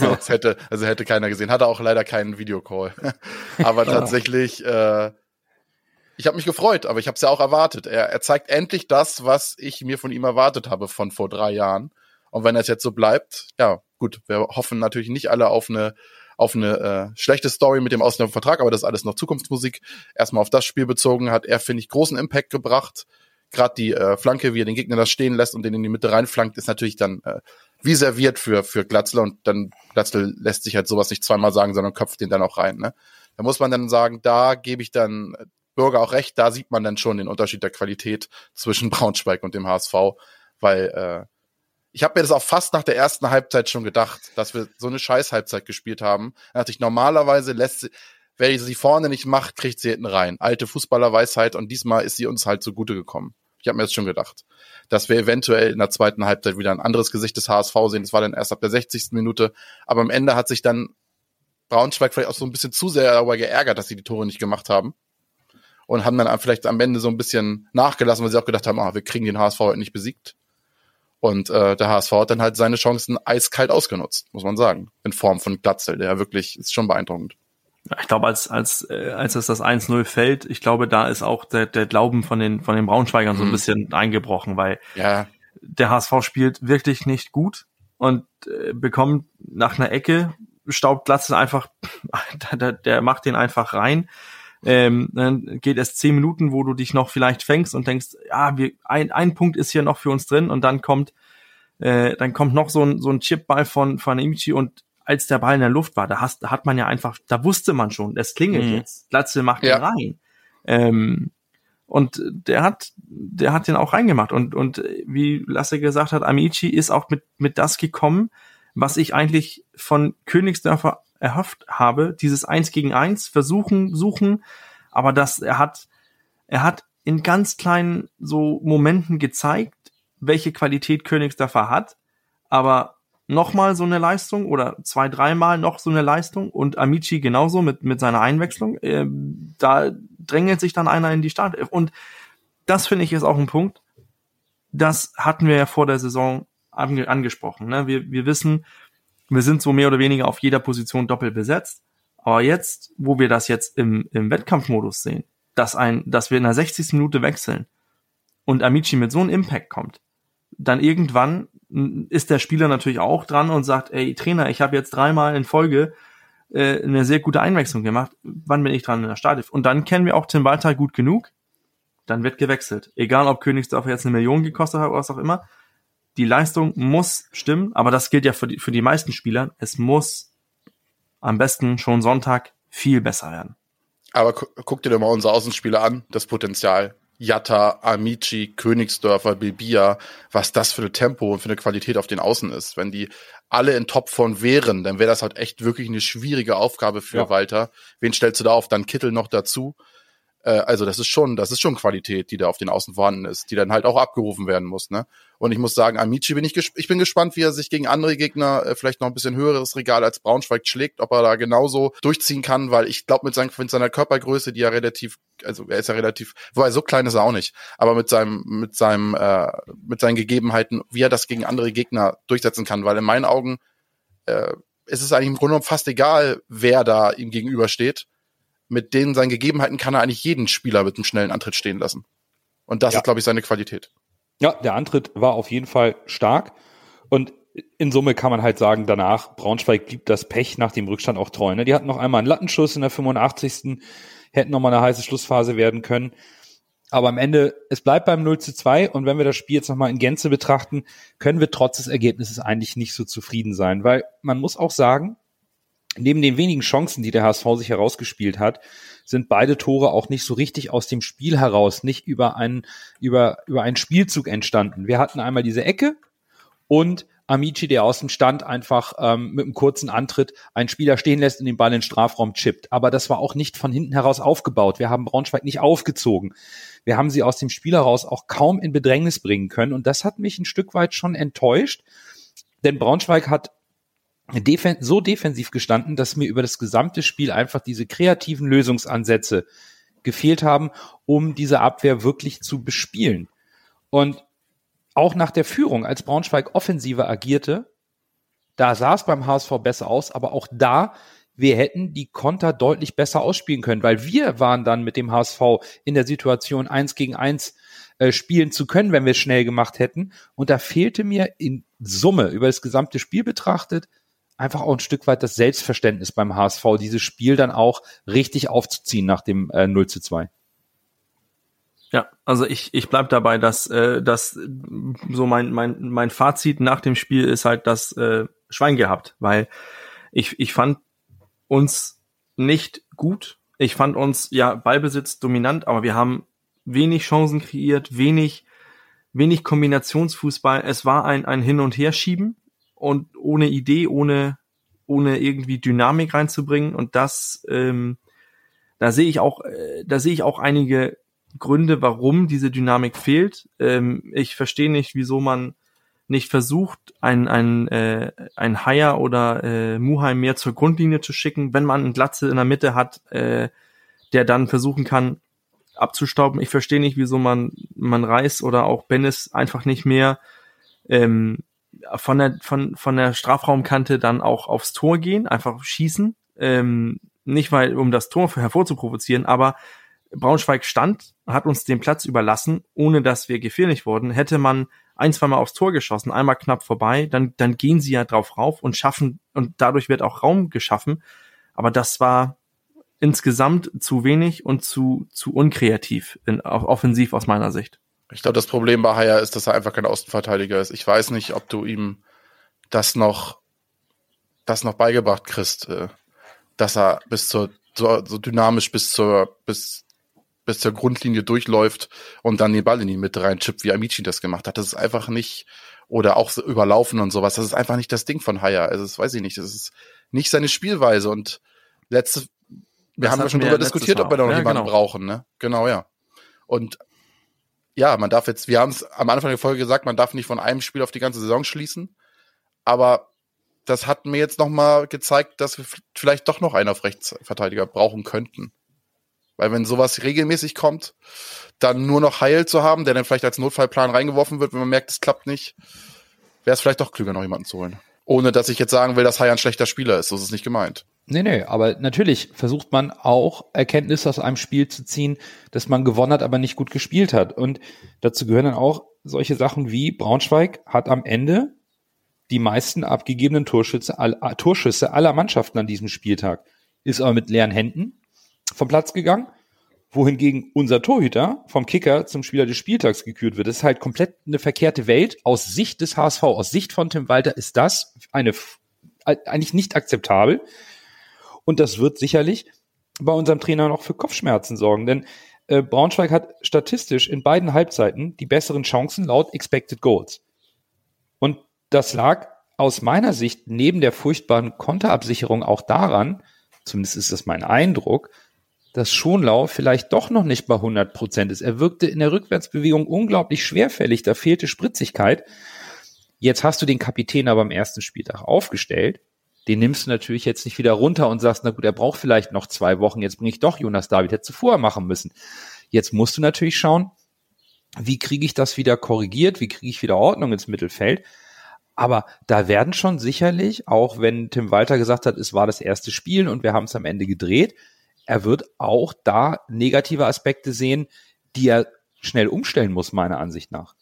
das hätte, also hätte keiner gesehen. Hatte auch leider keinen Videocall. aber tatsächlich, äh, ich habe mich gefreut, aber ich habe es ja auch erwartet. Er, er zeigt endlich das, was ich mir von ihm erwartet habe von vor drei Jahren. Und wenn es jetzt so bleibt, ja, gut, wir hoffen natürlich nicht alle auf eine auf eine äh, schlechte Story mit dem Ausländervertrag, aber das ist alles noch Zukunftsmusik. Erstmal auf das Spiel bezogen hat er, finde ich, großen Impact gebracht. Gerade die äh, Flanke, wie er den Gegner das stehen lässt und den in die Mitte reinflankt, ist natürlich dann äh, wie serviert für, für Glatzler und dann Glatzler lässt sich halt sowas nicht zweimal sagen, sondern köpft den dann auch rein. Ne? Da muss man dann sagen, da gebe ich dann Bürger auch recht, da sieht man dann schon den Unterschied der Qualität zwischen Braunschweig und dem HSV, weil äh, ich habe mir das auch fast nach der ersten Halbzeit schon gedacht, dass wir so eine Scheiß-Halbzeit gespielt haben. Da dachte ich, normalerweise lässt sie, wer sie vorne nicht macht, kriegt sie hinten rein. Alte Fußballerweisheit und diesmal ist sie uns halt zugute gekommen. Ich habe mir das schon gedacht, dass wir eventuell in der zweiten Halbzeit wieder ein anderes Gesicht des HSV sehen. Das war dann erst ab der 60. Minute. Aber am Ende hat sich dann Braunschweig vielleicht auch so ein bisschen zu sehr darüber geärgert, dass sie die Tore nicht gemacht haben. Und haben dann vielleicht am Ende so ein bisschen nachgelassen, weil sie auch gedacht haben, ah, wir kriegen den HSV heute nicht besiegt. Und äh, der HSV hat dann halt seine Chancen eiskalt ausgenutzt, muss man sagen. In Form von Glatzel, der wirklich ist schon beeindruckend. Ich glaube, als, als, äh, als es das 1-0 fällt, ich glaube, da ist auch der, der Glauben von den, von den Braunschweigern so ein Mhm. bisschen eingebrochen, weil Ja, der HSV spielt wirklich nicht gut und äh, bekommt nach einer Ecke, staubt Glatzel einfach, der, der, der macht den einfach rein. Ähm, dann geht es zehn Minuten, wo du dich noch vielleicht fängst und denkst, ja, wir, ein, ein Punkt ist hier noch für uns drin und dann kommt, äh, dann kommt noch so ein, so ein Chipball von, von Imici und als der Ball in der Luft war, da hast, hat man ja einfach, da wusste man schon, es klingelt Mhm. jetzt. Glatzel macht Ja. den rein. Ähm, und der hat, der hat den auch reingemacht. Und, und wie Lasse gesagt hat, Amici ist auch mit, mit das gekommen, was ich eigentlich von Königsdörfer erhofft habe. Dieses Eins gegen Eins versuchen, suchen. Aber das, er hat, er hat in ganz kleinen so Momenten gezeigt, welche Qualität Königsdörfer hat. Aber nochmal so eine Leistung oder zwei, dreimal noch so eine Leistung und Amici genauso mit, mit seiner Einwechslung. Ähm, da drängelt sich dann einer in die Startelf. Und das finde ich ist auch ein Punkt. Das hatten wir ja vor der Saison ange angesprochen. Ne? Wir, wir wissen, wir sind so mehr oder weniger auf jeder Position doppelt besetzt. Aber jetzt, wo wir das jetzt im, im Wettkampfmodus sehen, dass ein, dass wir in der 60. Minute wechseln und Amici mit so einem Impact kommt, dann irgendwann ist der Spieler natürlich auch dran und sagt, ey Trainer, ich habe jetzt dreimal in Folge äh, eine sehr gute Einwechslung gemacht. Wann bin ich dran in der Startelf? Und dann kennen wir auch Tim Walter gut genug. Dann wird gewechselt. Egal, ob Königsdorfer jetzt eine Million gekostet hat oder was auch immer. Die Leistung muss stimmen, aber das gilt ja für die, für die meisten Spieler. Es muss am besten schon Sonntag viel besser werden. aber gu guck dir doch mal unsere Außenspieler an, das Potenzial. Jatta, Amici, Königsdörfer, Bilbia, was das für ein Tempo und für eine Qualität auf den Außen ist. Wenn die alle in Topform wären, dann wäre das halt echt wirklich eine schwierige Aufgabe für Ja. Walter. Wen stellst du da auf? Dann Kittel noch dazu. Äh, also das ist schon, das ist schon Qualität, die da auf den Außen vorhanden ist, die dann halt auch abgerufen werden muss. Ne? Und ich muss sagen, Amici bin ich, ich bin gespannt, wie er sich gegen andere Gegner äh, vielleicht noch ein bisschen höheres Regal als Braunschweig schlägt, ob er da genauso durchziehen kann, weil ich glaube mit, seinen, mit seiner Körpergröße, die ja relativ, also er ist ja relativ, wobei so klein ist er auch nicht, aber mit seinem, mit seinem, äh, mit seinen Gegebenheiten, wie er das gegen andere Gegner durchsetzen kann, weil in meinen Augen äh, ist es eigentlich im Grunde genommen fast egal, wer da ihm gegenübersteht. Mit denen seinen Gegebenheiten kann er eigentlich jeden Spieler mit einem schnellen Antritt stehen lassen. Und das Ja. ist, glaube ich, seine Qualität. Ja, der Antritt war auf jeden Fall stark. Und in Summe kann man halt sagen, danach, Braunschweig blieb das Pech nach dem Rückstand auch treu. Ne? Die hatten noch einmal einen Lattenschuss in der 85. Hätten noch mal eine heiße Schlussphase werden können. Aber am Ende, es bleibt beim 0 zu 2. Und wenn wir das Spiel jetzt nochmal in Gänze betrachten, können wir trotz des Ergebnisses eigentlich nicht so zufrieden sein. Weil man muss auch sagen, neben den wenigen Chancen, die der HSV sich herausgespielt hat, sind beide Tore auch nicht so richtig aus dem Spiel heraus, nicht über einen, über, über einen Spielzug entstanden. Wir hatten einmal diese Ecke und Amici, der aus dem Stand einfach ähm, mit einem kurzen Antritt einen Spieler stehen lässt und den Ball in den Strafraum chippt. Aber das war auch nicht von hinten heraus aufgebaut. Wir haben Braunschweig nicht aufgezogen. Wir haben sie aus dem Spiel heraus auch kaum in Bedrängnis bringen können. Und das hat mich ein Stück weit schon enttäuscht. Denn Braunschweig hat defen so defensiv gestanden, dass mir über das gesamte Spiel einfach diese kreativen Lösungsansätze gefehlt haben, um diese Abwehr wirklich zu bespielen. Und auch nach der Führung, als Braunschweig offensiver agierte, da sah es beim HSV besser aus, aber auch da, wir hätten die Konter deutlich besser ausspielen können, weil wir waren dann mit dem HSV in der Situation, eins gegen eins äh, spielen zu können, wenn wir es schnell gemacht hätten. Und da fehlte mir in Summe über das gesamte Spiel betrachtet einfach auch ein Stück weit das Selbstverständnis beim HSV, dieses Spiel dann auch richtig aufzuziehen nach dem äh, 0 zu 2. Ja, also ich, ich bleib dabei, dass, äh, dass so mein, mein, mein Fazit nach dem Spiel ist halt das äh, Schwein gehabt, weil ich, ich fand uns nicht gut. Ich fand uns ja Ballbesitz dominant, aber wir haben wenig Chancen kreiert, wenig, wenig Kombinationsfußball. Es war ein, ein Hin- und Herschieben und ohne Idee, ohne, ohne irgendwie Dynamik reinzubringen. Und das, ähm, da sehe ich auch, äh, da sehe ich auch einige Gründe, warum diese Dynamik fehlt. Ähm, ich verstehe nicht, wieso man nicht versucht, ein, ein, äh, ein Haier oder äh, Muheim mehr zur Grundlinie zu schicken, wenn man einen Glatze in der Mitte hat, äh, der dann versuchen kann, abzustauben. Ich verstehe nicht, wieso man, man Reis oder auch Bennis einfach nicht mehr ähm, von der, von, von der Strafraumkante dann auch aufs Tor gehen, einfach schießen. Ähm, nicht weil, um das Tor hervorzuprovozieren, aber Braunschweig stand, hat uns den Platz überlassen, ohne dass wir gefährlich wurden. Hätte man ein, zwei Mal aufs Tor geschossen, einmal knapp vorbei, dann, dann gehen sie ja drauf rauf und schaffen, und dadurch wird auch Raum geschaffen. Aber das war insgesamt zu wenig und zu, zu unkreativ, in, offensiv aus meiner Sicht. Ich glaube, das Problem bei Haya ist, dass er einfach kein Außenverteidiger ist. Ich weiß nicht, ob du ihm das noch, das noch beigebracht kriegst, äh, dass er bis zur, so, so dynamisch bis zur, bis, bis zur Grundlinie durchläuft und dann den Ball in die Mitte reinchippt, wie Amici das gemacht hat. Das ist einfach nicht, oder auch so überlaufen und sowas. Das ist einfach nicht das Ding von Haya. Also, das weiß ich nicht. Das ist nicht seine Spielweise und letzte, wir das haben ja schon darüber diskutiert, ob wir da noch ja, jemanden genau. brauchen, ne? Genau, ja. Und ja, man darf jetzt, wir haben es am Anfang der Folge gesagt, man darf nicht von einem Spiel auf die ganze Saison schließen, aber das hat mir jetzt nochmal gezeigt, dass wir vielleicht doch noch einen auf Rechtsverteidiger brauchen könnten. Weil wenn sowas regelmäßig kommt, dann nur noch Heil zu haben, der dann vielleicht als Notfallplan reingeworfen wird, wenn man merkt, es klappt nicht, wäre es vielleicht doch klüger, noch jemanden zu holen. Ohne dass ich jetzt sagen will, dass Heil ein schlechter Spieler ist. So ist es nicht gemeint. Nee, nee, aber natürlich versucht man auch Erkenntnisse aus einem Spiel zu ziehen, dass man gewonnen hat, aber nicht gut gespielt hat. Und dazu gehören dann auch solche Sachen wie Braunschweig hat am Ende die meisten abgegebenen Torschüsse, all, Torschüsse aller Mannschaften an diesem Spieltag. Ist aber mit leeren Händen vom Platz gegangen, wohingegen unser Torhüter vom Kicker zum Spieler des Spieltags gekürt wird. Das ist halt komplett eine verkehrte Welt. Aus Sicht des HSV, aus Sicht von Tim Walter ist das eine eigentlich nicht akzeptabel. Und das wird sicherlich bei unserem Trainer noch für Kopfschmerzen sorgen, denn äh, Braunschweig hat statistisch in beiden Halbzeiten die besseren Chancen laut Expected Goals. Und das lag aus meiner Sicht neben der furchtbaren Konterabsicherung auch daran, zumindest ist das mein Eindruck, dass Schonlau vielleicht doch noch nicht bei 100 Prozent ist. Er wirkte in der Rückwärtsbewegung unglaublich schwerfällig, da fehlte Spritzigkeit. Jetzt hast du den Kapitän aber am ersten Spieltag aufgestellt den nimmst du natürlich jetzt nicht wieder runter und sagst, na gut, er braucht vielleicht noch zwei Wochen, jetzt bringe ich doch Jonas David, hätte vorher machen müssen. Jetzt musst du natürlich schauen, wie kriege ich das wieder korrigiert, wie kriege ich wieder Ordnung ins Mittelfeld. Aber da werden schon sicherlich, auch wenn Tim Walter gesagt hat, es war das erste Spiel und wir haben es am Ende gedreht, er wird auch da negative Aspekte sehen, die er schnell umstellen muss, meiner Ansicht nach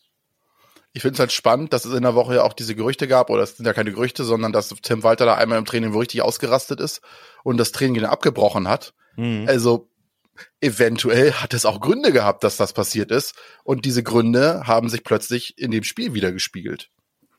ich finde es halt spannend, dass es in der Woche ja auch diese Gerüchte gab, oder es sind ja keine Gerüchte, sondern dass Tim Walter da einmal im Training wo richtig ausgerastet ist und das Training dann abgebrochen hat. Mhm. Also eventuell hat es auch Gründe gehabt, dass das passiert ist. Und diese Gründe haben sich plötzlich in dem Spiel wieder gespiegelt.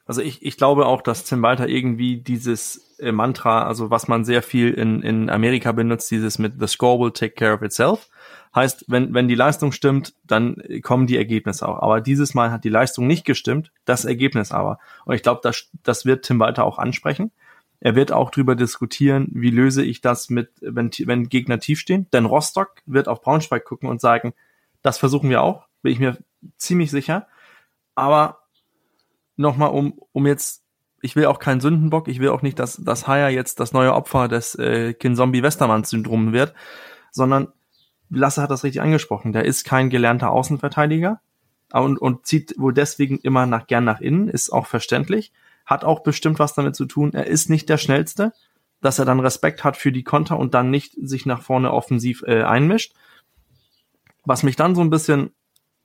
Also ich, ich glaube auch, dass Tim Walter irgendwie dieses äh, Mantra, also was man sehr viel in, in Amerika benutzt, dieses mit The score will take care of itself, Heißt, wenn, wenn die Leistung stimmt, dann kommen die Ergebnisse auch. Aber dieses Mal hat die Leistung nicht gestimmt, das Ergebnis aber. Und ich glaube, das, das wird Tim Walter auch ansprechen. Er wird auch drüber diskutieren, wie löse ich das mit, wenn, wenn Gegner tief stehen. Denn Rostock wird auf Braunschweig gucken und sagen, das versuchen wir auch, bin ich mir ziemlich sicher. Aber nochmal, um, um jetzt ich will auch keinen Sündenbock, ich will auch nicht, dass, dass Haya jetzt das neue Opfer des äh, Kinzombie-Westermann-Syndrom wird, sondern Lasse hat das richtig angesprochen, der ist kein gelernter Außenverteidiger und, und zieht wohl deswegen immer nach, gern nach innen, ist auch verständlich, hat auch bestimmt was damit zu tun, er ist nicht der Schnellste, dass er dann Respekt hat für die Konter und dann nicht sich nach vorne offensiv äh, einmischt. Was mich dann so ein bisschen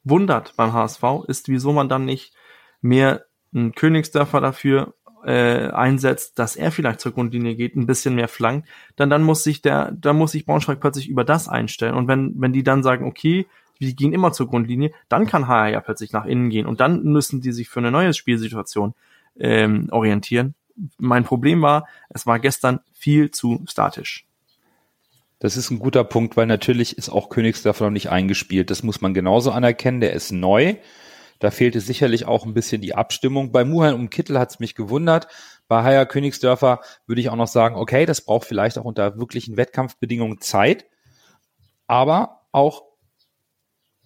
wundert beim HSV, ist, wieso man dann nicht mehr einen Königsdörfer dafür äh, einsetzt, dass er vielleicht zur Grundlinie geht, ein bisschen mehr flankt, dann dann muss sich der, dann muss sich Braunschweig plötzlich über das einstellen. Und wenn wenn die dann sagen, okay, wir gehen immer zur Grundlinie, dann kann HR ja plötzlich nach innen gehen und dann müssen die sich für eine neue Spielsituation ähm, orientieren. Mein Problem war, es war gestern viel zu statisch. Das ist ein guter Punkt, weil natürlich ist auch Königsdörfer noch nicht eingespielt. Das muss man genauso anerkennen. Der ist neu. Da fehlte sicherlich auch ein bisschen die Abstimmung. Bei Muhan und Kittel hat es mich gewundert. Bei Haya Königsdörfer würde ich auch noch sagen, okay, das braucht vielleicht auch unter wirklichen Wettkampfbedingungen Zeit. Aber auch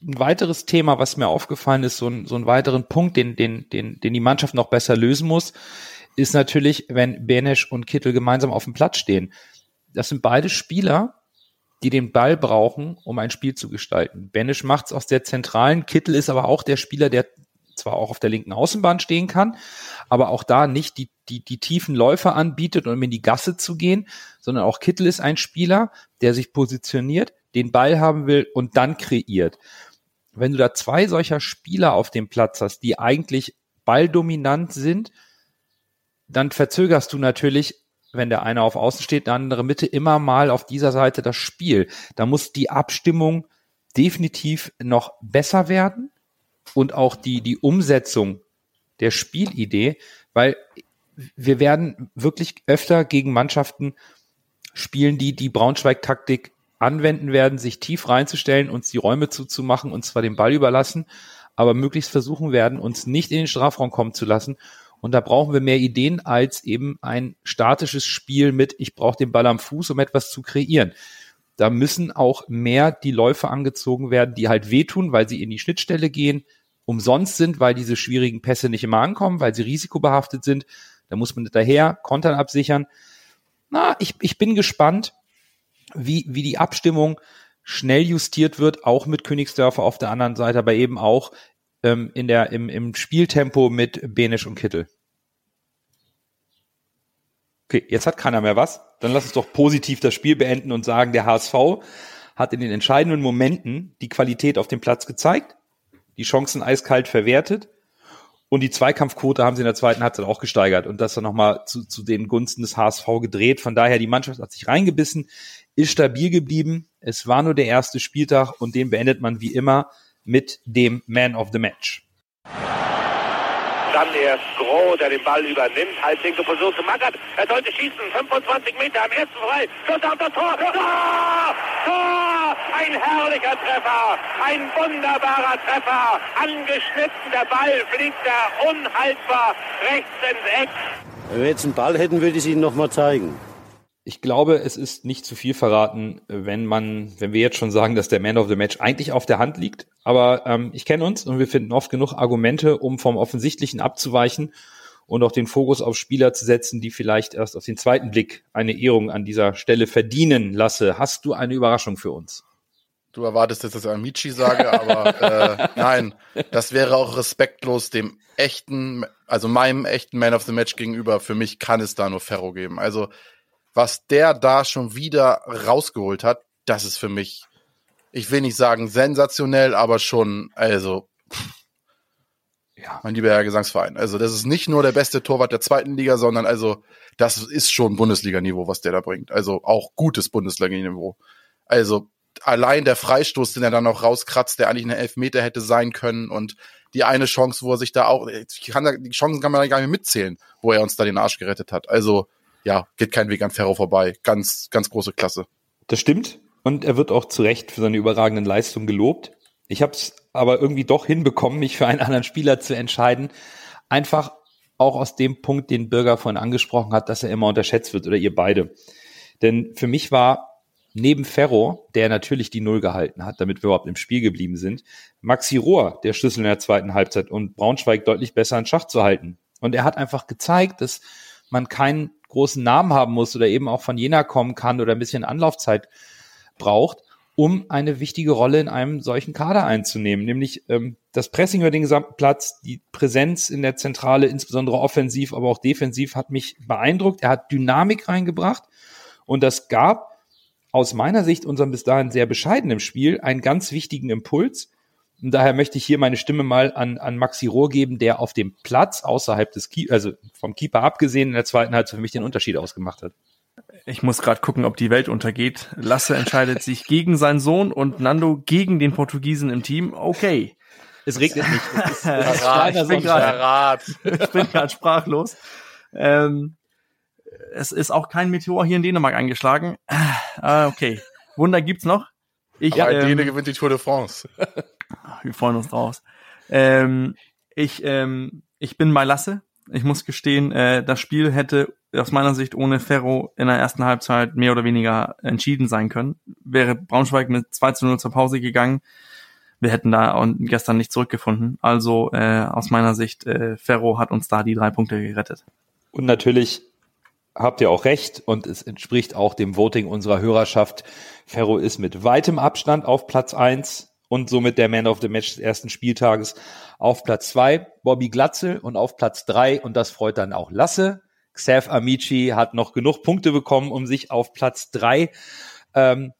ein weiteres Thema, was mir aufgefallen ist, so ein, so ein weiteren Punkt, den, den, den, den die Mannschaft noch besser lösen muss, ist natürlich, wenn Benesch und Kittel gemeinsam auf dem Platz stehen. Das sind beide Spieler, die den Ball brauchen, um ein Spiel zu gestalten. Benisch macht es aus der zentralen, Kittel ist aber auch der Spieler, der zwar auch auf der linken Außenbahn stehen kann, aber auch da nicht die, die, die tiefen Läufe anbietet, um in die Gasse zu gehen, sondern auch Kittel ist ein Spieler, der sich positioniert, den Ball haben will und dann kreiert. Wenn du da zwei solcher Spieler auf dem Platz hast, die eigentlich balldominant sind, dann verzögerst du natürlich wenn der eine auf Außen steht, der andere Mitte, immer mal auf dieser Seite das Spiel. Da muss die Abstimmung definitiv noch besser werden und auch die, die Umsetzung der Spielidee, weil wir werden wirklich öfter gegen Mannschaften spielen, die die Braunschweig-Taktik anwenden werden, sich tief reinzustellen, uns die Räume zuzumachen, und zwar den Ball überlassen, aber möglichst versuchen werden, uns nicht in den Strafraum kommen zu lassen und da brauchen wir mehr Ideen als eben ein statisches Spiel mit, ich brauche den Ball am Fuß, um etwas zu kreieren. Da müssen auch mehr die Läufe angezogen werden, die halt wehtun, weil sie in die Schnittstelle gehen, umsonst sind, weil diese schwierigen Pässe nicht immer ankommen, weil sie risikobehaftet sind. Da muss man daher Kontern absichern. Na, ich, ich bin gespannt, wie, wie die Abstimmung schnell justiert wird, auch mit Königsdörfer auf der anderen Seite, aber eben auch ähm, in der, im, im Spieltempo mit Benisch und Kittel. Okay, jetzt hat keiner mehr was. Dann lass uns doch positiv das Spiel beenden und sagen, der HSV hat in den entscheidenden Momenten die Qualität auf dem Platz gezeigt, die Chancen eiskalt verwertet und die Zweikampfquote haben sie in der zweiten Halbzeit auch gesteigert und das dann nochmal zu, zu den Gunsten des HSV gedreht. Von daher, die Mannschaft hat sich reingebissen, ist stabil geblieben. Es war nur der erste Spieltag und den beendet man wie immer mit dem Man of the Match. Dann erst Groh, der den Ball übernimmt, halblinke Position zu Mackert. Er sollte schießen, 25 Meter am ersten frei. Schuss auf das Tor. Tor! Tor! Ein herrlicher Treffer, ein wunderbarer Treffer. Angeschnitten, der Ball fliegt da unhaltbar rechts ins Eck. Wenn wir jetzt einen Ball hätten, würde ich es Ihnen nochmal zeigen ich glaube, es ist nicht zu viel verraten, wenn man, wenn wir jetzt schon sagen, dass der Man of the Match eigentlich auf der Hand liegt. Aber ähm, ich kenne uns und wir finden oft genug Argumente, um vom Offensichtlichen abzuweichen und auch den Fokus auf Spieler zu setzen, die vielleicht erst auf den zweiten Blick eine Ehrung an dieser Stelle verdienen lasse. Hast du eine Überraschung für uns? Du erwartest jetzt, dass ich Amici sage, aber äh, nein, das wäre auch respektlos dem echten, also meinem echten Man of the Match gegenüber. Für mich kann es da nur Ferro geben. Also was der da schon wieder rausgeholt hat, das ist für mich, ich will nicht sagen sensationell, aber schon, also, ja, mein lieber Herr Gesangsverein. Also, das ist nicht nur der beste Torwart der zweiten Liga, sondern also, das ist schon Bundesliga-Niveau, was der da bringt. Also auch gutes Bundesliga-Niveau. Also, allein der Freistoß, den er dann noch rauskratzt, der eigentlich eine Elfmeter hätte sein können und die eine Chance, wo er sich da auch, kann, die Chancen kann man da gar nicht mitzählen, wo er uns da den Arsch gerettet hat. Also, ja, geht kein Weg an Ferro vorbei. Ganz, ganz große Klasse. Das stimmt. Und er wird auch zu Recht für seine überragenden Leistungen gelobt. Ich habe es aber irgendwie doch hinbekommen, mich für einen anderen Spieler zu entscheiden. Einfach auch aus dem Punkt, den Bürger vorhin angesprochen hat, dass er immer unterschätzt wird oder ihr beide. Denn für mich war neben Ferro, der natürlich die Null gehalten hat, damit wir überhaupt im Spiel geblieben sind, Maxi Rohr der Schlüssel in der zweiten Halbzeit und Braunschweig deutlich besser in Schach zu halten. Und er hat einfach gezeigt, dass man keinen großen Namen haben muss oder eben auch von Jena kommen kann oder ein bisschen Anlaufzeit braucht, um eine wichtige Rolle in einem solchen Kader einzunehmen, nämlich ähm, das Pressing über den gesamten Platz, die Präsenz in der Zentrale, insbesondere offensiv, aber auch defensiv, hat mich beeindruckt. Er hat Dynamik reingebracht und das gab aus meiner Sicht unserem bis dahin sehr bescheidenen Spiel einen ganz wichtigen Impuls. Und daher möchte ich hier meine Stimme mal an, an Maxi Rohr geben, der auf dem Platz außerhalb des Keep, also vom Keeper abgesehen in der zweiten Halbzeit für mich den Unterschied ausgemacht hat. Ich muss gerade gucken, ob die Welt untergeht. Lasse entscheidet sich gegen seinen Sohn und Nando gegen den Portugiesen im Team. Okay. Es regnet nicht. Es ist, es. Verrat. Ich bin gerade sprachlos. Ähm, es ist auch kein Meteor hier in Dänemark eingeschlagen. Ah, okay. Wunder gibt's noch. Ich, Aber ähm, Däne gewinnt die Tour de France. Wir freuen uns draus. Ähm, ich, ähm, ich bin bei Lasse. Ich muss gestehen, äh, das Spiel hätte aus meiner Sicht ohne Ferro in der ersten Halbzeit mehr oder weniger entschieden sein können. Wäre Braunschweig mit 2 zu 0 zur Pause gegangen, wir hätten da gestern nicht zurückgefunden. Also äh, aus meiner Sicht, äh, Ferro hat uns da die drei Punkte gerettet. Und natürlich habt ihr auch recht und es entspricht auch dem Voting unserer Hörerschaft. Ferro ist mit weitem Abstand auf Platz eins und somit der Man of the Match des ersten Spieltages. Auf Platz zwei Bobby Glatzel und auf Platz drei und das freut dann auch Lasse. Xav Amici hat noch genug Punkte bekommen, um sich auf Platz drei ähm,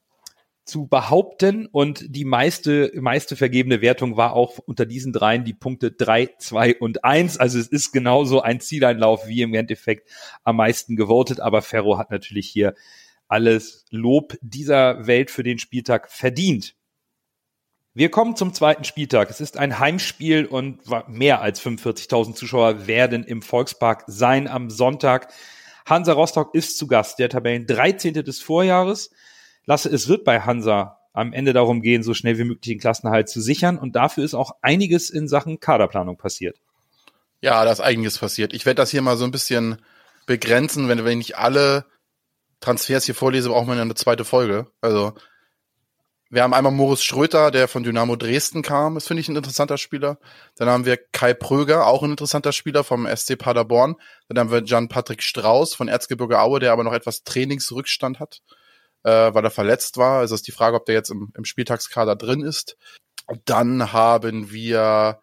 zu behaupten und die meiste, meiste vergebene Wertung war auch unter diesen dreien die Punkte drei, zwei und eins. Also es ist genauso ein Zieleinlauf wie im Endeffekt am meisten gewotet, aber Ferro hat natürlich hier alles Lob dieser Welt für den Spieltag verdient. Wir kommen zum zweiten Spieltag. Es ist ein Heimspiel und mehr als 45.000 Zuschauer werden im Volkspark sein am Sonntag. Hansa Rostock ist zu Gast, der Tabellen 13. des Vorjahres. Lasse, es wird bei Hansa am Ende darum gehen, so schnell wie möglich den Klassenerhalt zu sichern. Und dafür ist auch einiges in Sachen Kaderplanung passiert. Ja, da ist einiges passiert. Ich werde das hier mal so ein bisschen begrenzen. Wenn, wenn ich alle Transfers hier vorlese, brauchen wir eine zweite Folge. Also, wir haben einmal Moritz Schröter, der von Dynamo Dresden kam. Das finde ich ein interessanter Spieler. Dann haben wir Kai Pröger, auch ein interessanter Spieler vom SC Paderborn. Dann haben wir Jan-Patrick Strauß von Erzgebirge Aue, der aber noch etwas Trainingsrückstand hat, äh, weil er verletzt war. Also ist die Frage, ob der jetzt im, im Spieltagskader drin ist. Dann haben wir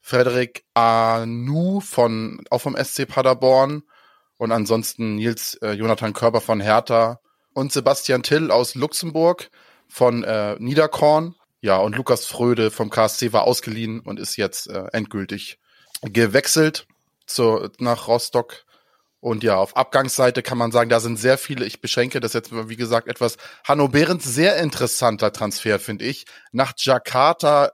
Frederik Anu von, auch vom SC Paderborn. Und ansonsten Nils äh, Jonathan Körper von Hertha und Sebastian Till aus Luxemburg von äh, Niederkorn. Ja, und Lukas Fröde vom KSC war ausgeliehen und ist jetzt äh, endgültig gewechselt zu, nach Rostock. Und ja, auf Abgangsseite kann man sagen, da sind sehr viele, ich beschränke das jetzt, wie gesagt, etwas Hanno Behrens sehr interessanter Transfer, finde ich, nach Jakarta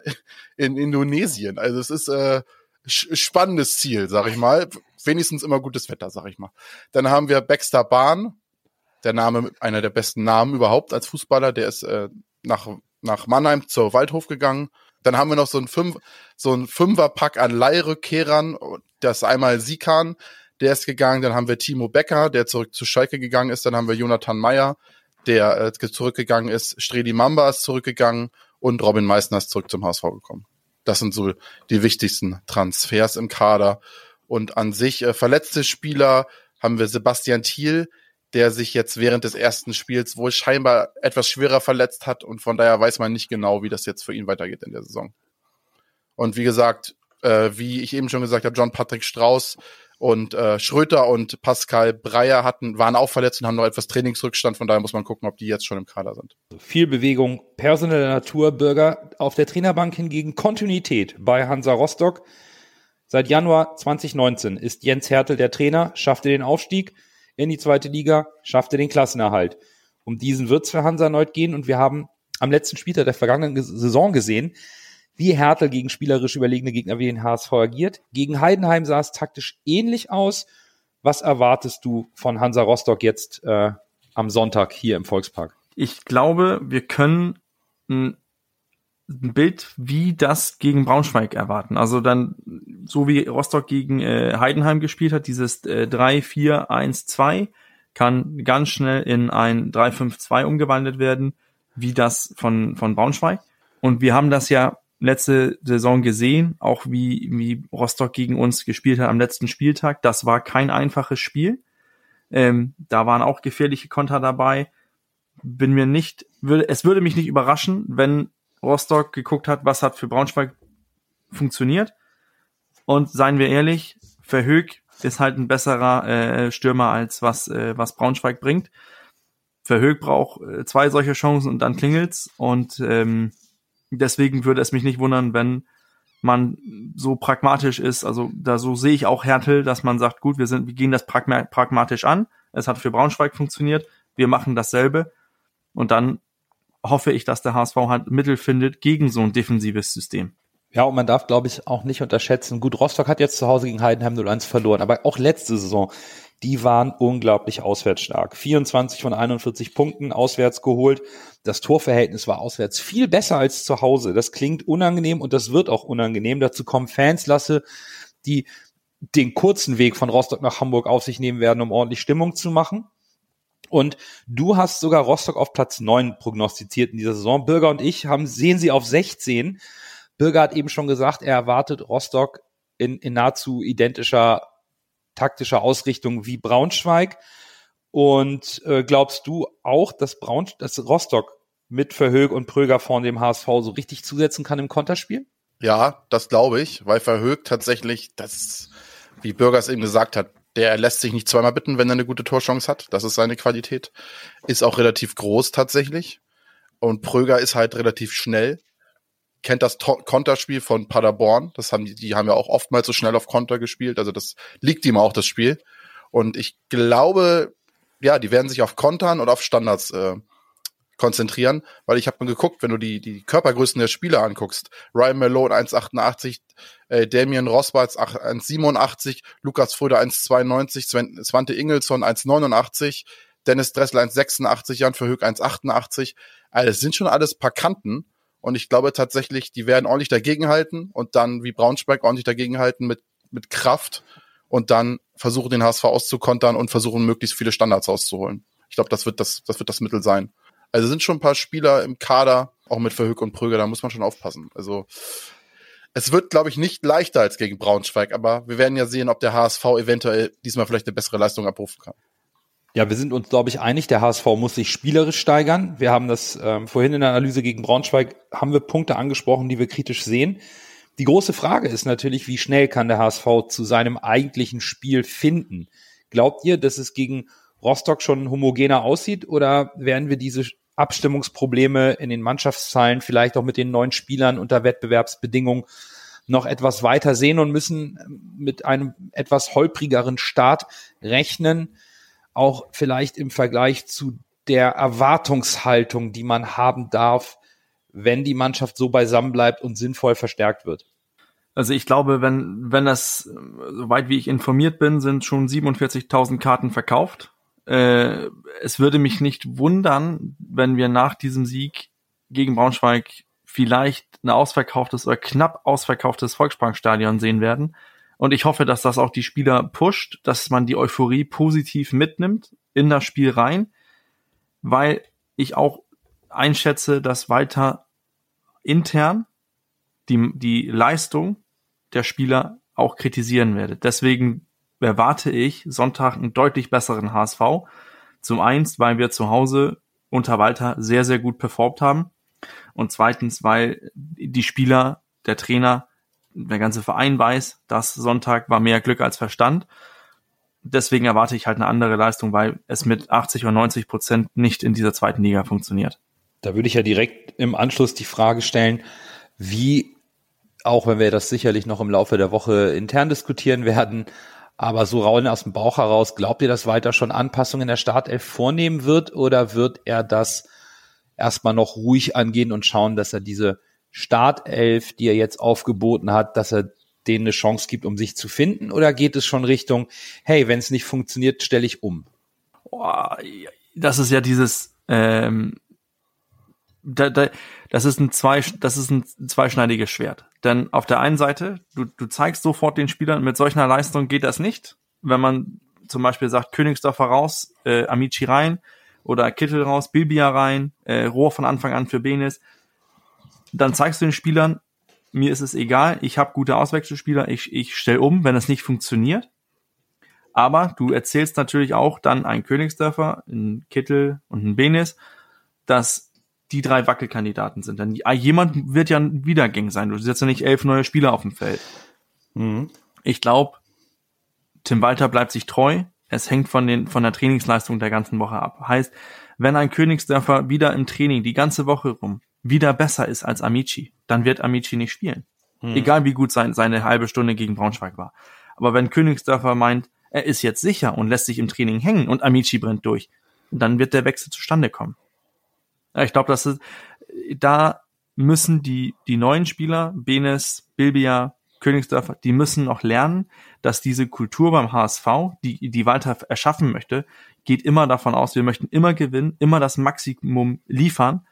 in Indonesien. Also es ist äh, spannendes Ziel, sag ich mal. Wenigstens immer gutes Wetter, sag ich mal. Dann haben wir Baxter Bahn, der Name, einer der besten Namen überhaupt als Fußballer, der ist äh, nach, nach Mannheim zur Waldhof gegangen. Dann haben wir noch so ein, Fünf, so ein Fünferpack an Leihrückkehrern. Das einmal Sikan, der ist gegangen. Dann haben wir Timo Becker, der zurück zu Schalke gegangen ist. Dann haben wir Jonathan Meyer, der äh, zurückgegangen ist. Streli Mamba ist zurückgegangen. Und Robin Meissner ist zurück zum HSV gekommen. Das sind so die wichtigsten Transfers im Kader. Und an sich äh, verletzte Spieler haben wir Sebastian Thiel, der sich jetzt während des ersten Spiels wohl scheinbar etwas schwerer verletzt hat und von daher weiß man nicht genau, wie das jetzt für ihn weitergeht in der Saison. Und wie gesagt, äh, wie ich eben schon gesagt habe, John Patrick Strauß und äh, Schröter und Pascal Breyer hatten, waren auch verletzt und haben noch etwas Trainingsrückstand, von daher muss man gucken, ob die jetzt schon im Kader sind. Viel Bewegung personeller Natur, Bürger auf der Trainerbank hingegen Kontinuität bei Hansa Rostock. Seit Januar 2019 ist Jens Hertel der Trainer, schaffte den Aufstieg in die zweite Liga, schaffte den Klassenerhalt. Um diesen wird es für Hansa erneut gehen und wir haben am letzten Spieltag der vergangenen Saison gesehen, wie Hertel gegen spielerisch überlegene Gegner wie den HSV agiert. Gegen Heidenheim sah es taktisch ähnlich aus. Was erwartest du von Hansa Rostock jetzt äh, am Sonntag hier im Volkspark? Ich glaube, wir können ein ein Bild wie das gegen Braunschweig erwarten. Also dann, so wie Rostock gegen äh, Heidenheim gespielt hat, dieses äh, 3-4-1-2 kann ganz schnell in ein 3-5-2 umgewandelt werden, wie das von, von Braunschweig. Und wir haben das ja letzte Saison gesehen, auch wie, wie Rostock gegen uns gespielt hat am letzten Spieltag. Das war kein einfaches Spiel. Ähm, da waren auch gefährliche Konter dabei. Bin mir nicht, würde, es würde mich nicht überraschen, wenn Rostock geguckt hat, was hat für Braunschweig funktioniert. Und seien wir ehrlich, Verhög ist halt ein besserer äh, Stürmer als was, äh, was Braunschweig bringt. Verhög braucht äh, zwei solche Chancen und dann klingelt's. Und ähm, deswegen würde es mich nicht wundern, wenn man so pragmatisch ist. Also da so sehe ich auch Hertel, dass man sagt, gut, wir sind, wir gehen das pragma pragmatisch an. Es hat für Braunschweig funktioniert. Wir machen dasselbe. Und dann hoffe ich, dass der HSV halt Mittel findet gegen so ein defensives System. Ja, und man darf, glaube ich, auch nicht unterschätzen. Gut, Rostock hat jetzt zu Hause gegen Heidenheim 0-1 verloren, aber auch letzte Saison, die waren unglaublich auswärts stark. 24 von 41 Punkten auswärts geholt. Das Torverhältnis war auswärts viel besser als zu Hause. Das klingt unangenehm und das wird auch unangenehm. Dazu kommen Fans, lasse, die den kurzen Weg von Rostock nach Hamburg auf sich nehmen werden, um ordentlich Stimmung zu machen. Und du hast sogar Rostock auf Platz 9 prognostiziert in dieser Saison. Bürger und ich haben, sehen sie auf 16. Bürger hat eben schon gesagt, er erwartet Rostock in, in nahezu identischer taktischer Ausrichtung wie Braunschweig. Und äh, glaubst du auch, dass Braun, dass Rostock mit Verhög und Pröger von dem HSV so richtig zusetzen kann im Konterspiel? Ja, das glaube ich, weil Verhög tatsächlich, das, wie Bürger es eben gesagt hat, der lässt sich nicht zweimal bitten, wenn er eine gute Torchance hat. Das ist seine Qualität. Ist auch relativ groß tatsächlich. Und Pröger ist halt relativ schnell kennt das to Konterspiel von Paderborn. Das haben die, die haben ja auch oftmals so schnell auf Konter gespielt. Also das liegt ihm auch das Spiel. Und ich glaube, ja, die werden sich auf Kontern und auf Standards äh, konzentrieren, weil ich habe mal geguckt, wenn du die, die Körpergrößen der Spieler anguckst, Ryan Malone 1,88, äh, Damien Rosberts 1,87, Lukas Fröder 1,92, Svante Ingelsson 1,89, Dennis Dressler 1,86, Jan Verhoek 1,88. Also das sind schon alles paar Kanten und ich glaube tatsächlich, die werden ordentlich dagegenhalten und dann wie Braunschweig ordentlich dagegenhalten mit, mit Kraft und dann versuchen den HSV auszukontern und versuchen möglichst viele Standards auszuholen. Ich glaube, das wird das, das wird das Mittel sein. Also sind schon ein paar Spieler im Kader, auch mit Verhoek und Prüger, da muss man schon aufpassen. Also es wird, glaube ich, nicht leichter als gegen Braunschweig, aber wir werden ja sehen, ob der HSV eventuell diesmal vielleicht eine bessere Leistung abrufen kann. Ja, wir sind uns, glaube ich, einig, der HSV muss sich spielerisch steigern. Wir haben das ähm, vorhin in der Analyse gegen Braunschweig, haben wir Punkte angesprochen, die wir kritisch sehen. Die große Frage ist natürlich, wie schnell kann der HSV zu seinem eigentlichen Spiel finden? Glaubt ihr, dass es gegen Rostock schon homogener aussieht oder werden wir diese Abstimmungsprobleme in den Mannschaftszahlen vielleicht auch mit den neuen Spielern unter Wettbewerbsbedingungen noch etwas weiter sehen und müssen mit einem etwas holprigeren Start rechnen? auch vielleicht im Vergleich zu der Erwartungshaltung, die man haben darf, wenn die Mannschaft so beisammen bleibt und sinnvoll verstärkt wird? Also ich glaube, wenn, wenn das, soweit wie ich informiert bin, sind schon 47.000 Karten verkauft. Äh, es würde mich nicht wundern, wenn wir nach diesem Sieg gegen Braunschweig vielleicht ein ausverkauftes oder knapp ausverkauftes Volksparkstadion sehen werden. Und ich hoffe, dass das auch die Spieler pusht, dass man die Euphorie positiv mitnimmt in das Spiel rein, weil ich auch einschätze, dass weiter intern die, die Leistung der Spieler auch kritisieren werde. Deswegen erwarte ich Sonntag einen deutlich besseren HSV. Zum eins, weil wir zu Hause unter Walter sehr, sehr gut performt haben. Und zweitens, weil die Spieler, der Trainer der ganze Verein weiß, dass Sonntag war mehr Glück als Verstand. Deswegen erwarte ich halt eine andere Leistung, weil es mit 80 oder 90 Prozent nicht in dieser zweiten Liga funktioniert. Da würde ich ja direkt im Anschluss die Frage stellen, wie, auch wenn wir das sicherlich noch im Laufe der Woche intern diskutieren werden, aber so raulen aus dem Bauch heraus, glaubt ihr, dass Walter schon Anpassungen in der Startelf vornehmen wird oder wird er das erstmal noch ruhig angehen und schauen, dass er diese Startelf, die er jetzt aufgeboten hat, dass er denen eine Chance gibt, um sich zu finden? Oder geht es schon Richtung, hey, wenn es nicht funktioniert, stelle ich um? das ist ja dieses, ähm, da, da, das ist ein zwei, das ist ein zweischneidiges Schwert. Denn auf der einen Seite, du, du zeigst sofort den Spielern, mit solch einer Leistung geht das nicht. Wenn man zum Beispiel sagt, Königsdorfer raus, äh, Amici rein oder Kittel raus, Bilbia rein, äh, Rohr von Anfang an für Benes, dann zeigst du den Spielern, mir ist es egal, ich habe gute Auswechselspieler, ich, ich stelle um, wenn es nicht funktioniert. Aber du erzählst natürlich auch dann ein Königsdörfer, ein Kittel und ein Benis, dass die drei Wackelkandidaten sind. Denn jemand wird ja ein Wiedergäng sein. Du setzt ja nicht elf neue Spieler auf dem Feld. Mhm. Ich glaube, Tim Walter bleibt sich treu. Es hängt von, den, von der Trainingsleistung der ganzen Woche ab. Heißt, wenn ein Königsdörfer wieder im Training die ganze Woche rum wieder besser ist als Amici, dann wird Amici nicht spielen. Mhm. Egal wie gut sein, seine halbe Stunde gegen Braunschweig war. Aber wenn Königsdörfer meint, er ist jetzt sicher und lässt sich im Training hängen und Amici brennt durch, dann wird der Wechsel zustande kommen. Ich glaube, dass es, da müssen die, die neuen Spieler, Benes, Bilbia, Königsdörfer, die müssen noch lernen, dass diese Kultur beim HSV, die, die Walter erschaffen möchte, geht immer davon aus, wir möchten immer gewinnen, immer das Maximum liefern.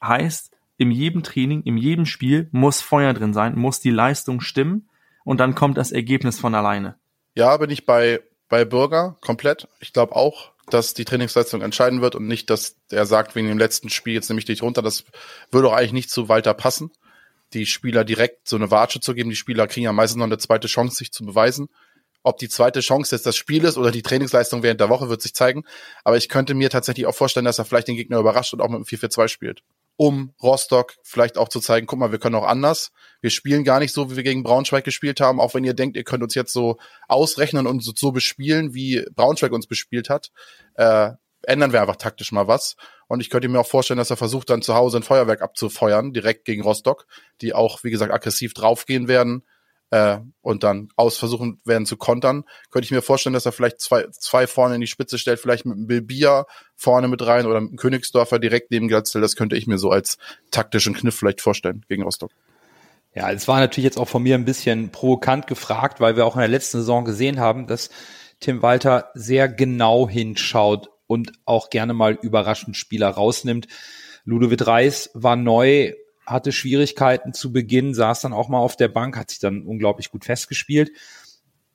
Heißt, in jedem Training, in jedem Spiel muss Feuer drin sein, muss die Leistung stimmen und dann kommt das Ergebnis von alleine. Ja, bin ich bei, bei Bürger komplett. Ich glaube auch, dass die Trainingsleistung entscheiden wird und nicht, dass er sagt, wegen dem letzten Spiel, jetzt nehme ich dich runter. Das würde auch eigentlich nicht zu Walter passen. Die Spieler direkt so eine Watsche zu geben. Die Spieler kriegen ja meistens noch eine zweite Chance, sich zu beweisen. Ob die zweite Chance jetzt das Spiel ist oder die Trainingsleistung während der Woche, wird sich zeigen. Aber ich könnte mir tatsächlich auch vorstellen, dass er vielleicht den Gegner überrascht und auch mit einem 4-4-2 spielt um Rostock vielleicht auch zu zeigen, guck mal, wir können auch anders. Wir spielen gar nicht so, wie wir gegen Braunschweig gespielt haben, auch wenn ihr denkt, ihr könnt uns jetzt so ausrechnen und so bespielen, wie Braunschweig uns bespielt hat. Äh, ändern wir einfach taktisch mal was. Und ich könnte mir auch vorstellen, dass er versucht, dann zu Hause ein Feuerwerk abzufeuern, direkt gegen Rostock, die auch, wie gesagt, aggressiv draufgehen werden äh, und dann aus versuchen werden zu kontern, könnte ich mir vorstellen, dass er vielleicht zwei, zwei vorne in die Spitze stellt, vielleicht mit einem Bilbia vorne mit rein oder mit einem Königsdorfer direkt neben Glatzel. Das könnte ich mir so als taktischen Kniff vielleicht vorstellen gegen Rostock. Ja, es war natürlich jetzt auch von mir ein bisschen provokant gefragt, weil wir auch in der letzten Saison gesehen haben, dass Tim Walter sehr genau hinschaut und auch gerne mal überraschend Spieler rausnimmt. Ludovic Reis war neu, hatte Schwierigkeiten zu Beginn, saß dann auch mal auf der Bank, hat sich dann unglaublich gut festgespielt.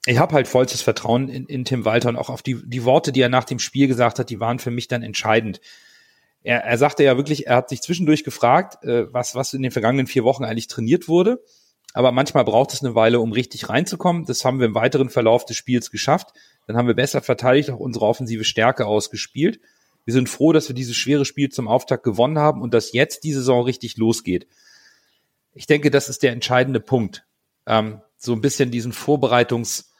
Ich habe halt vollstes Vertrauen in, in Tim Walter und auch auf die, die Worte, die er nach dem Spiel gesagt hat, die waren für mich dann entscheidend. Er, er sagte ja wirklich, er hat sich zwischendurch gefragt, äh, was, was in den vergangenen vier Wochen eigentlich trainiert wurde. Aber manchmal braucht es eine Weile, um richtig reinzukommen. Das haben wir im weiteren Verlauf des Spiels geschafft. Dann haben wir besser verteidigt, auch unsere offensive Stärke ausgespielt. Wir sind froh, dass wir dieses schwere Spiel zum Auftakt gewonnen haben und dass jetzt die Saison richtig losgeht. Ich denke, das ist der entscheidende Punkt. Ähm, so ein bisschen diesen Vorbereitungs,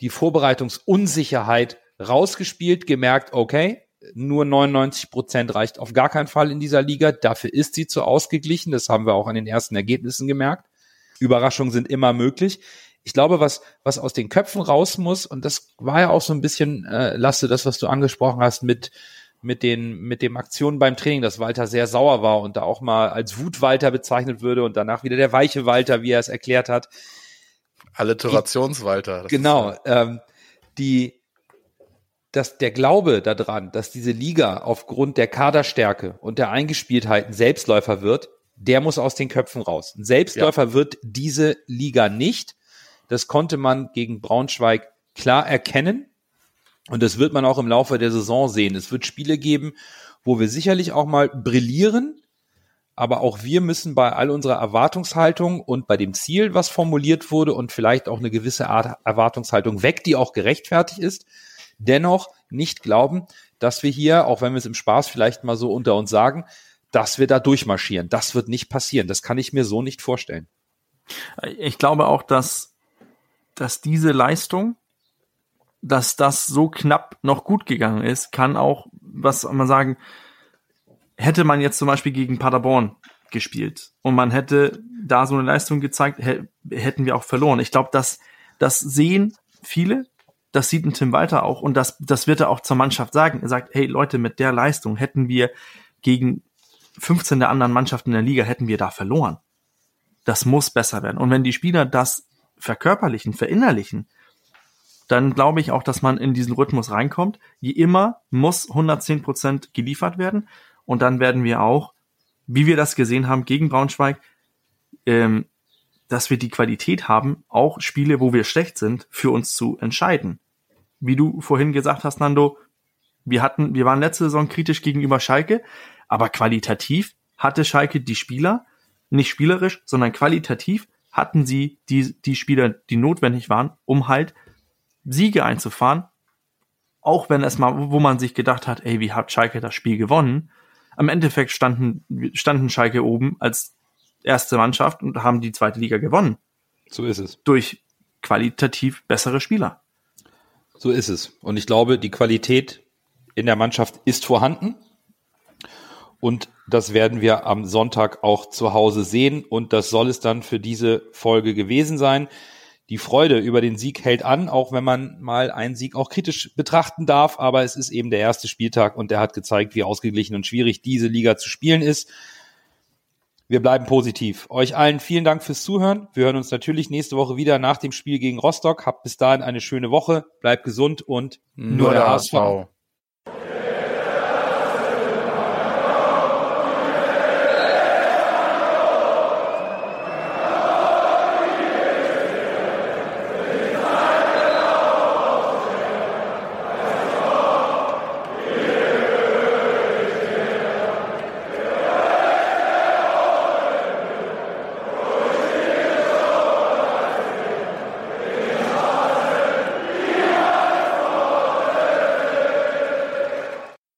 die Vorbereitungsunsicherheit rausgespielt, gemerkt, okay, nur 99 Prozent reicht auf gar keinen Fall in dieser Liga. Dafür ist sie zu ausgeglichen. Das haben wir auch an den ersten Ergebnissen gemerkt. Überraschungen sind immer möglich. Ich glaube, was, was aus den Köpfen raus muss, und das war ja auch so ein bisschen, äh, Lasse, das, was du angesprochen hast mit, mit den, mit dem Aktionen beim Training, dass Walter sehr sauer war und da auch mal als Wut-Walter bezeichnet würde und danach wieder der weiche Walter, wie er es erklärt hat. Alliterationswalter. Genau, ähm, die, dass der Glaube daran, dass diese Liga aufgrund der Kaderstärke und der Eingespieltheiten Selbstläufer wird, der muss aus den Köpfen raus. Ein Selbstläufer ja. wird diese Liga nicht. Das konnte man gegen Braunschweig klar erkennen. Und das wird man auch im Laufe der Saison sehen. Es wird Spiele geben, wo wir sicherlich auch mal brillieren, aber auch wir müssen bei all unserer Erwartungshaltung und bei dem Ziel, was formuliert wurde und vielleicht auch eine gewisse Art Erwartungshaltung weg, die auch gerechtfertigt ist, dennoch nicht glauben, dass wir hier, auch wenn wir es im Spaß vielleicht mal so unter uns sagen, dass wir da durchmarschieren. Das wird nicht passieren. Das kann ich mir so nicht vorstellen. Ich glaube auch, dass, dass diese Leistung dass das so knapp noch gut gegangen ist, kann auch, was soll man sagen, hätte man jetzt zum Beispiel gegen Paderborn gespielt und man hätte da so eine Leistung gezeigt, hätten wir auch verloren. Ich glaube, das, das sehen viele, das sieht ein Tim Walter auch und das, das wird er auch zur Mannschaft sagen. Er sagt, hey Leute, mit der Leistung hätten wir gegen 15 der anderen Mannschaften in der Liga, hätten wir da verloren. Das muss besser werden. Und wenn die Spieler das verkörperlichen, verinnerlichen, dann glaube ich auch, dass man in diesen Rhythmus reinkommt. Je immer muss 110 Prozent geliefert werden und dann werden wir auch, wie wir das gesehen haben gegen Braunschweig, ähm, dass wir die Qualität haben, auch Spiele, wo wir schlecht sind, für uns zu entscheiden. Wie du vorhin gesagt hast, Nando, wir hatten, wir waren letzte Saison kritisch gegenüber Schalke, aber qualitativ hatte Schalke die Spieler, nicht spielerisch, sondern qualitativ hatten sie die, die Spieler, die notwendig waren, um halt Siege einzufahren. Auch wenn es mal, wo man sich gedacht hat, ey, wie hat Schalke das Spiel gewonnen? Am Endeffekt standen, standen Schalke oben als erste Mannschaft und haben die zweite Liga gewonnen. So ist es. Durch qualitativ bessere Spieler. So ist es. Und ich glaube, die Qualität in der Mannschaft ist vorhanden. Und das werden wir am Sonntag auch zu Hause sehen. Und das soll es dann für diese Folge gewesen sein. Die Freude über den Sieg hält an, auch wenn man mal einen Sieg auch kritisch betrachten darf. Aber es ist eben der erste Spieltag und der hat gezeigt, wie ausgeglichen und schwierig diese Liga zu spielen ist. Wir bleiben positiv. Euch allen vielen Dank fürs Zuhören. Wir hören uns natürlich nächste Woche wieder nach dem Spiel gegen Rostock. Habt bis dahin eine schöne Woche. Bleibt gesund und Nur der HSV.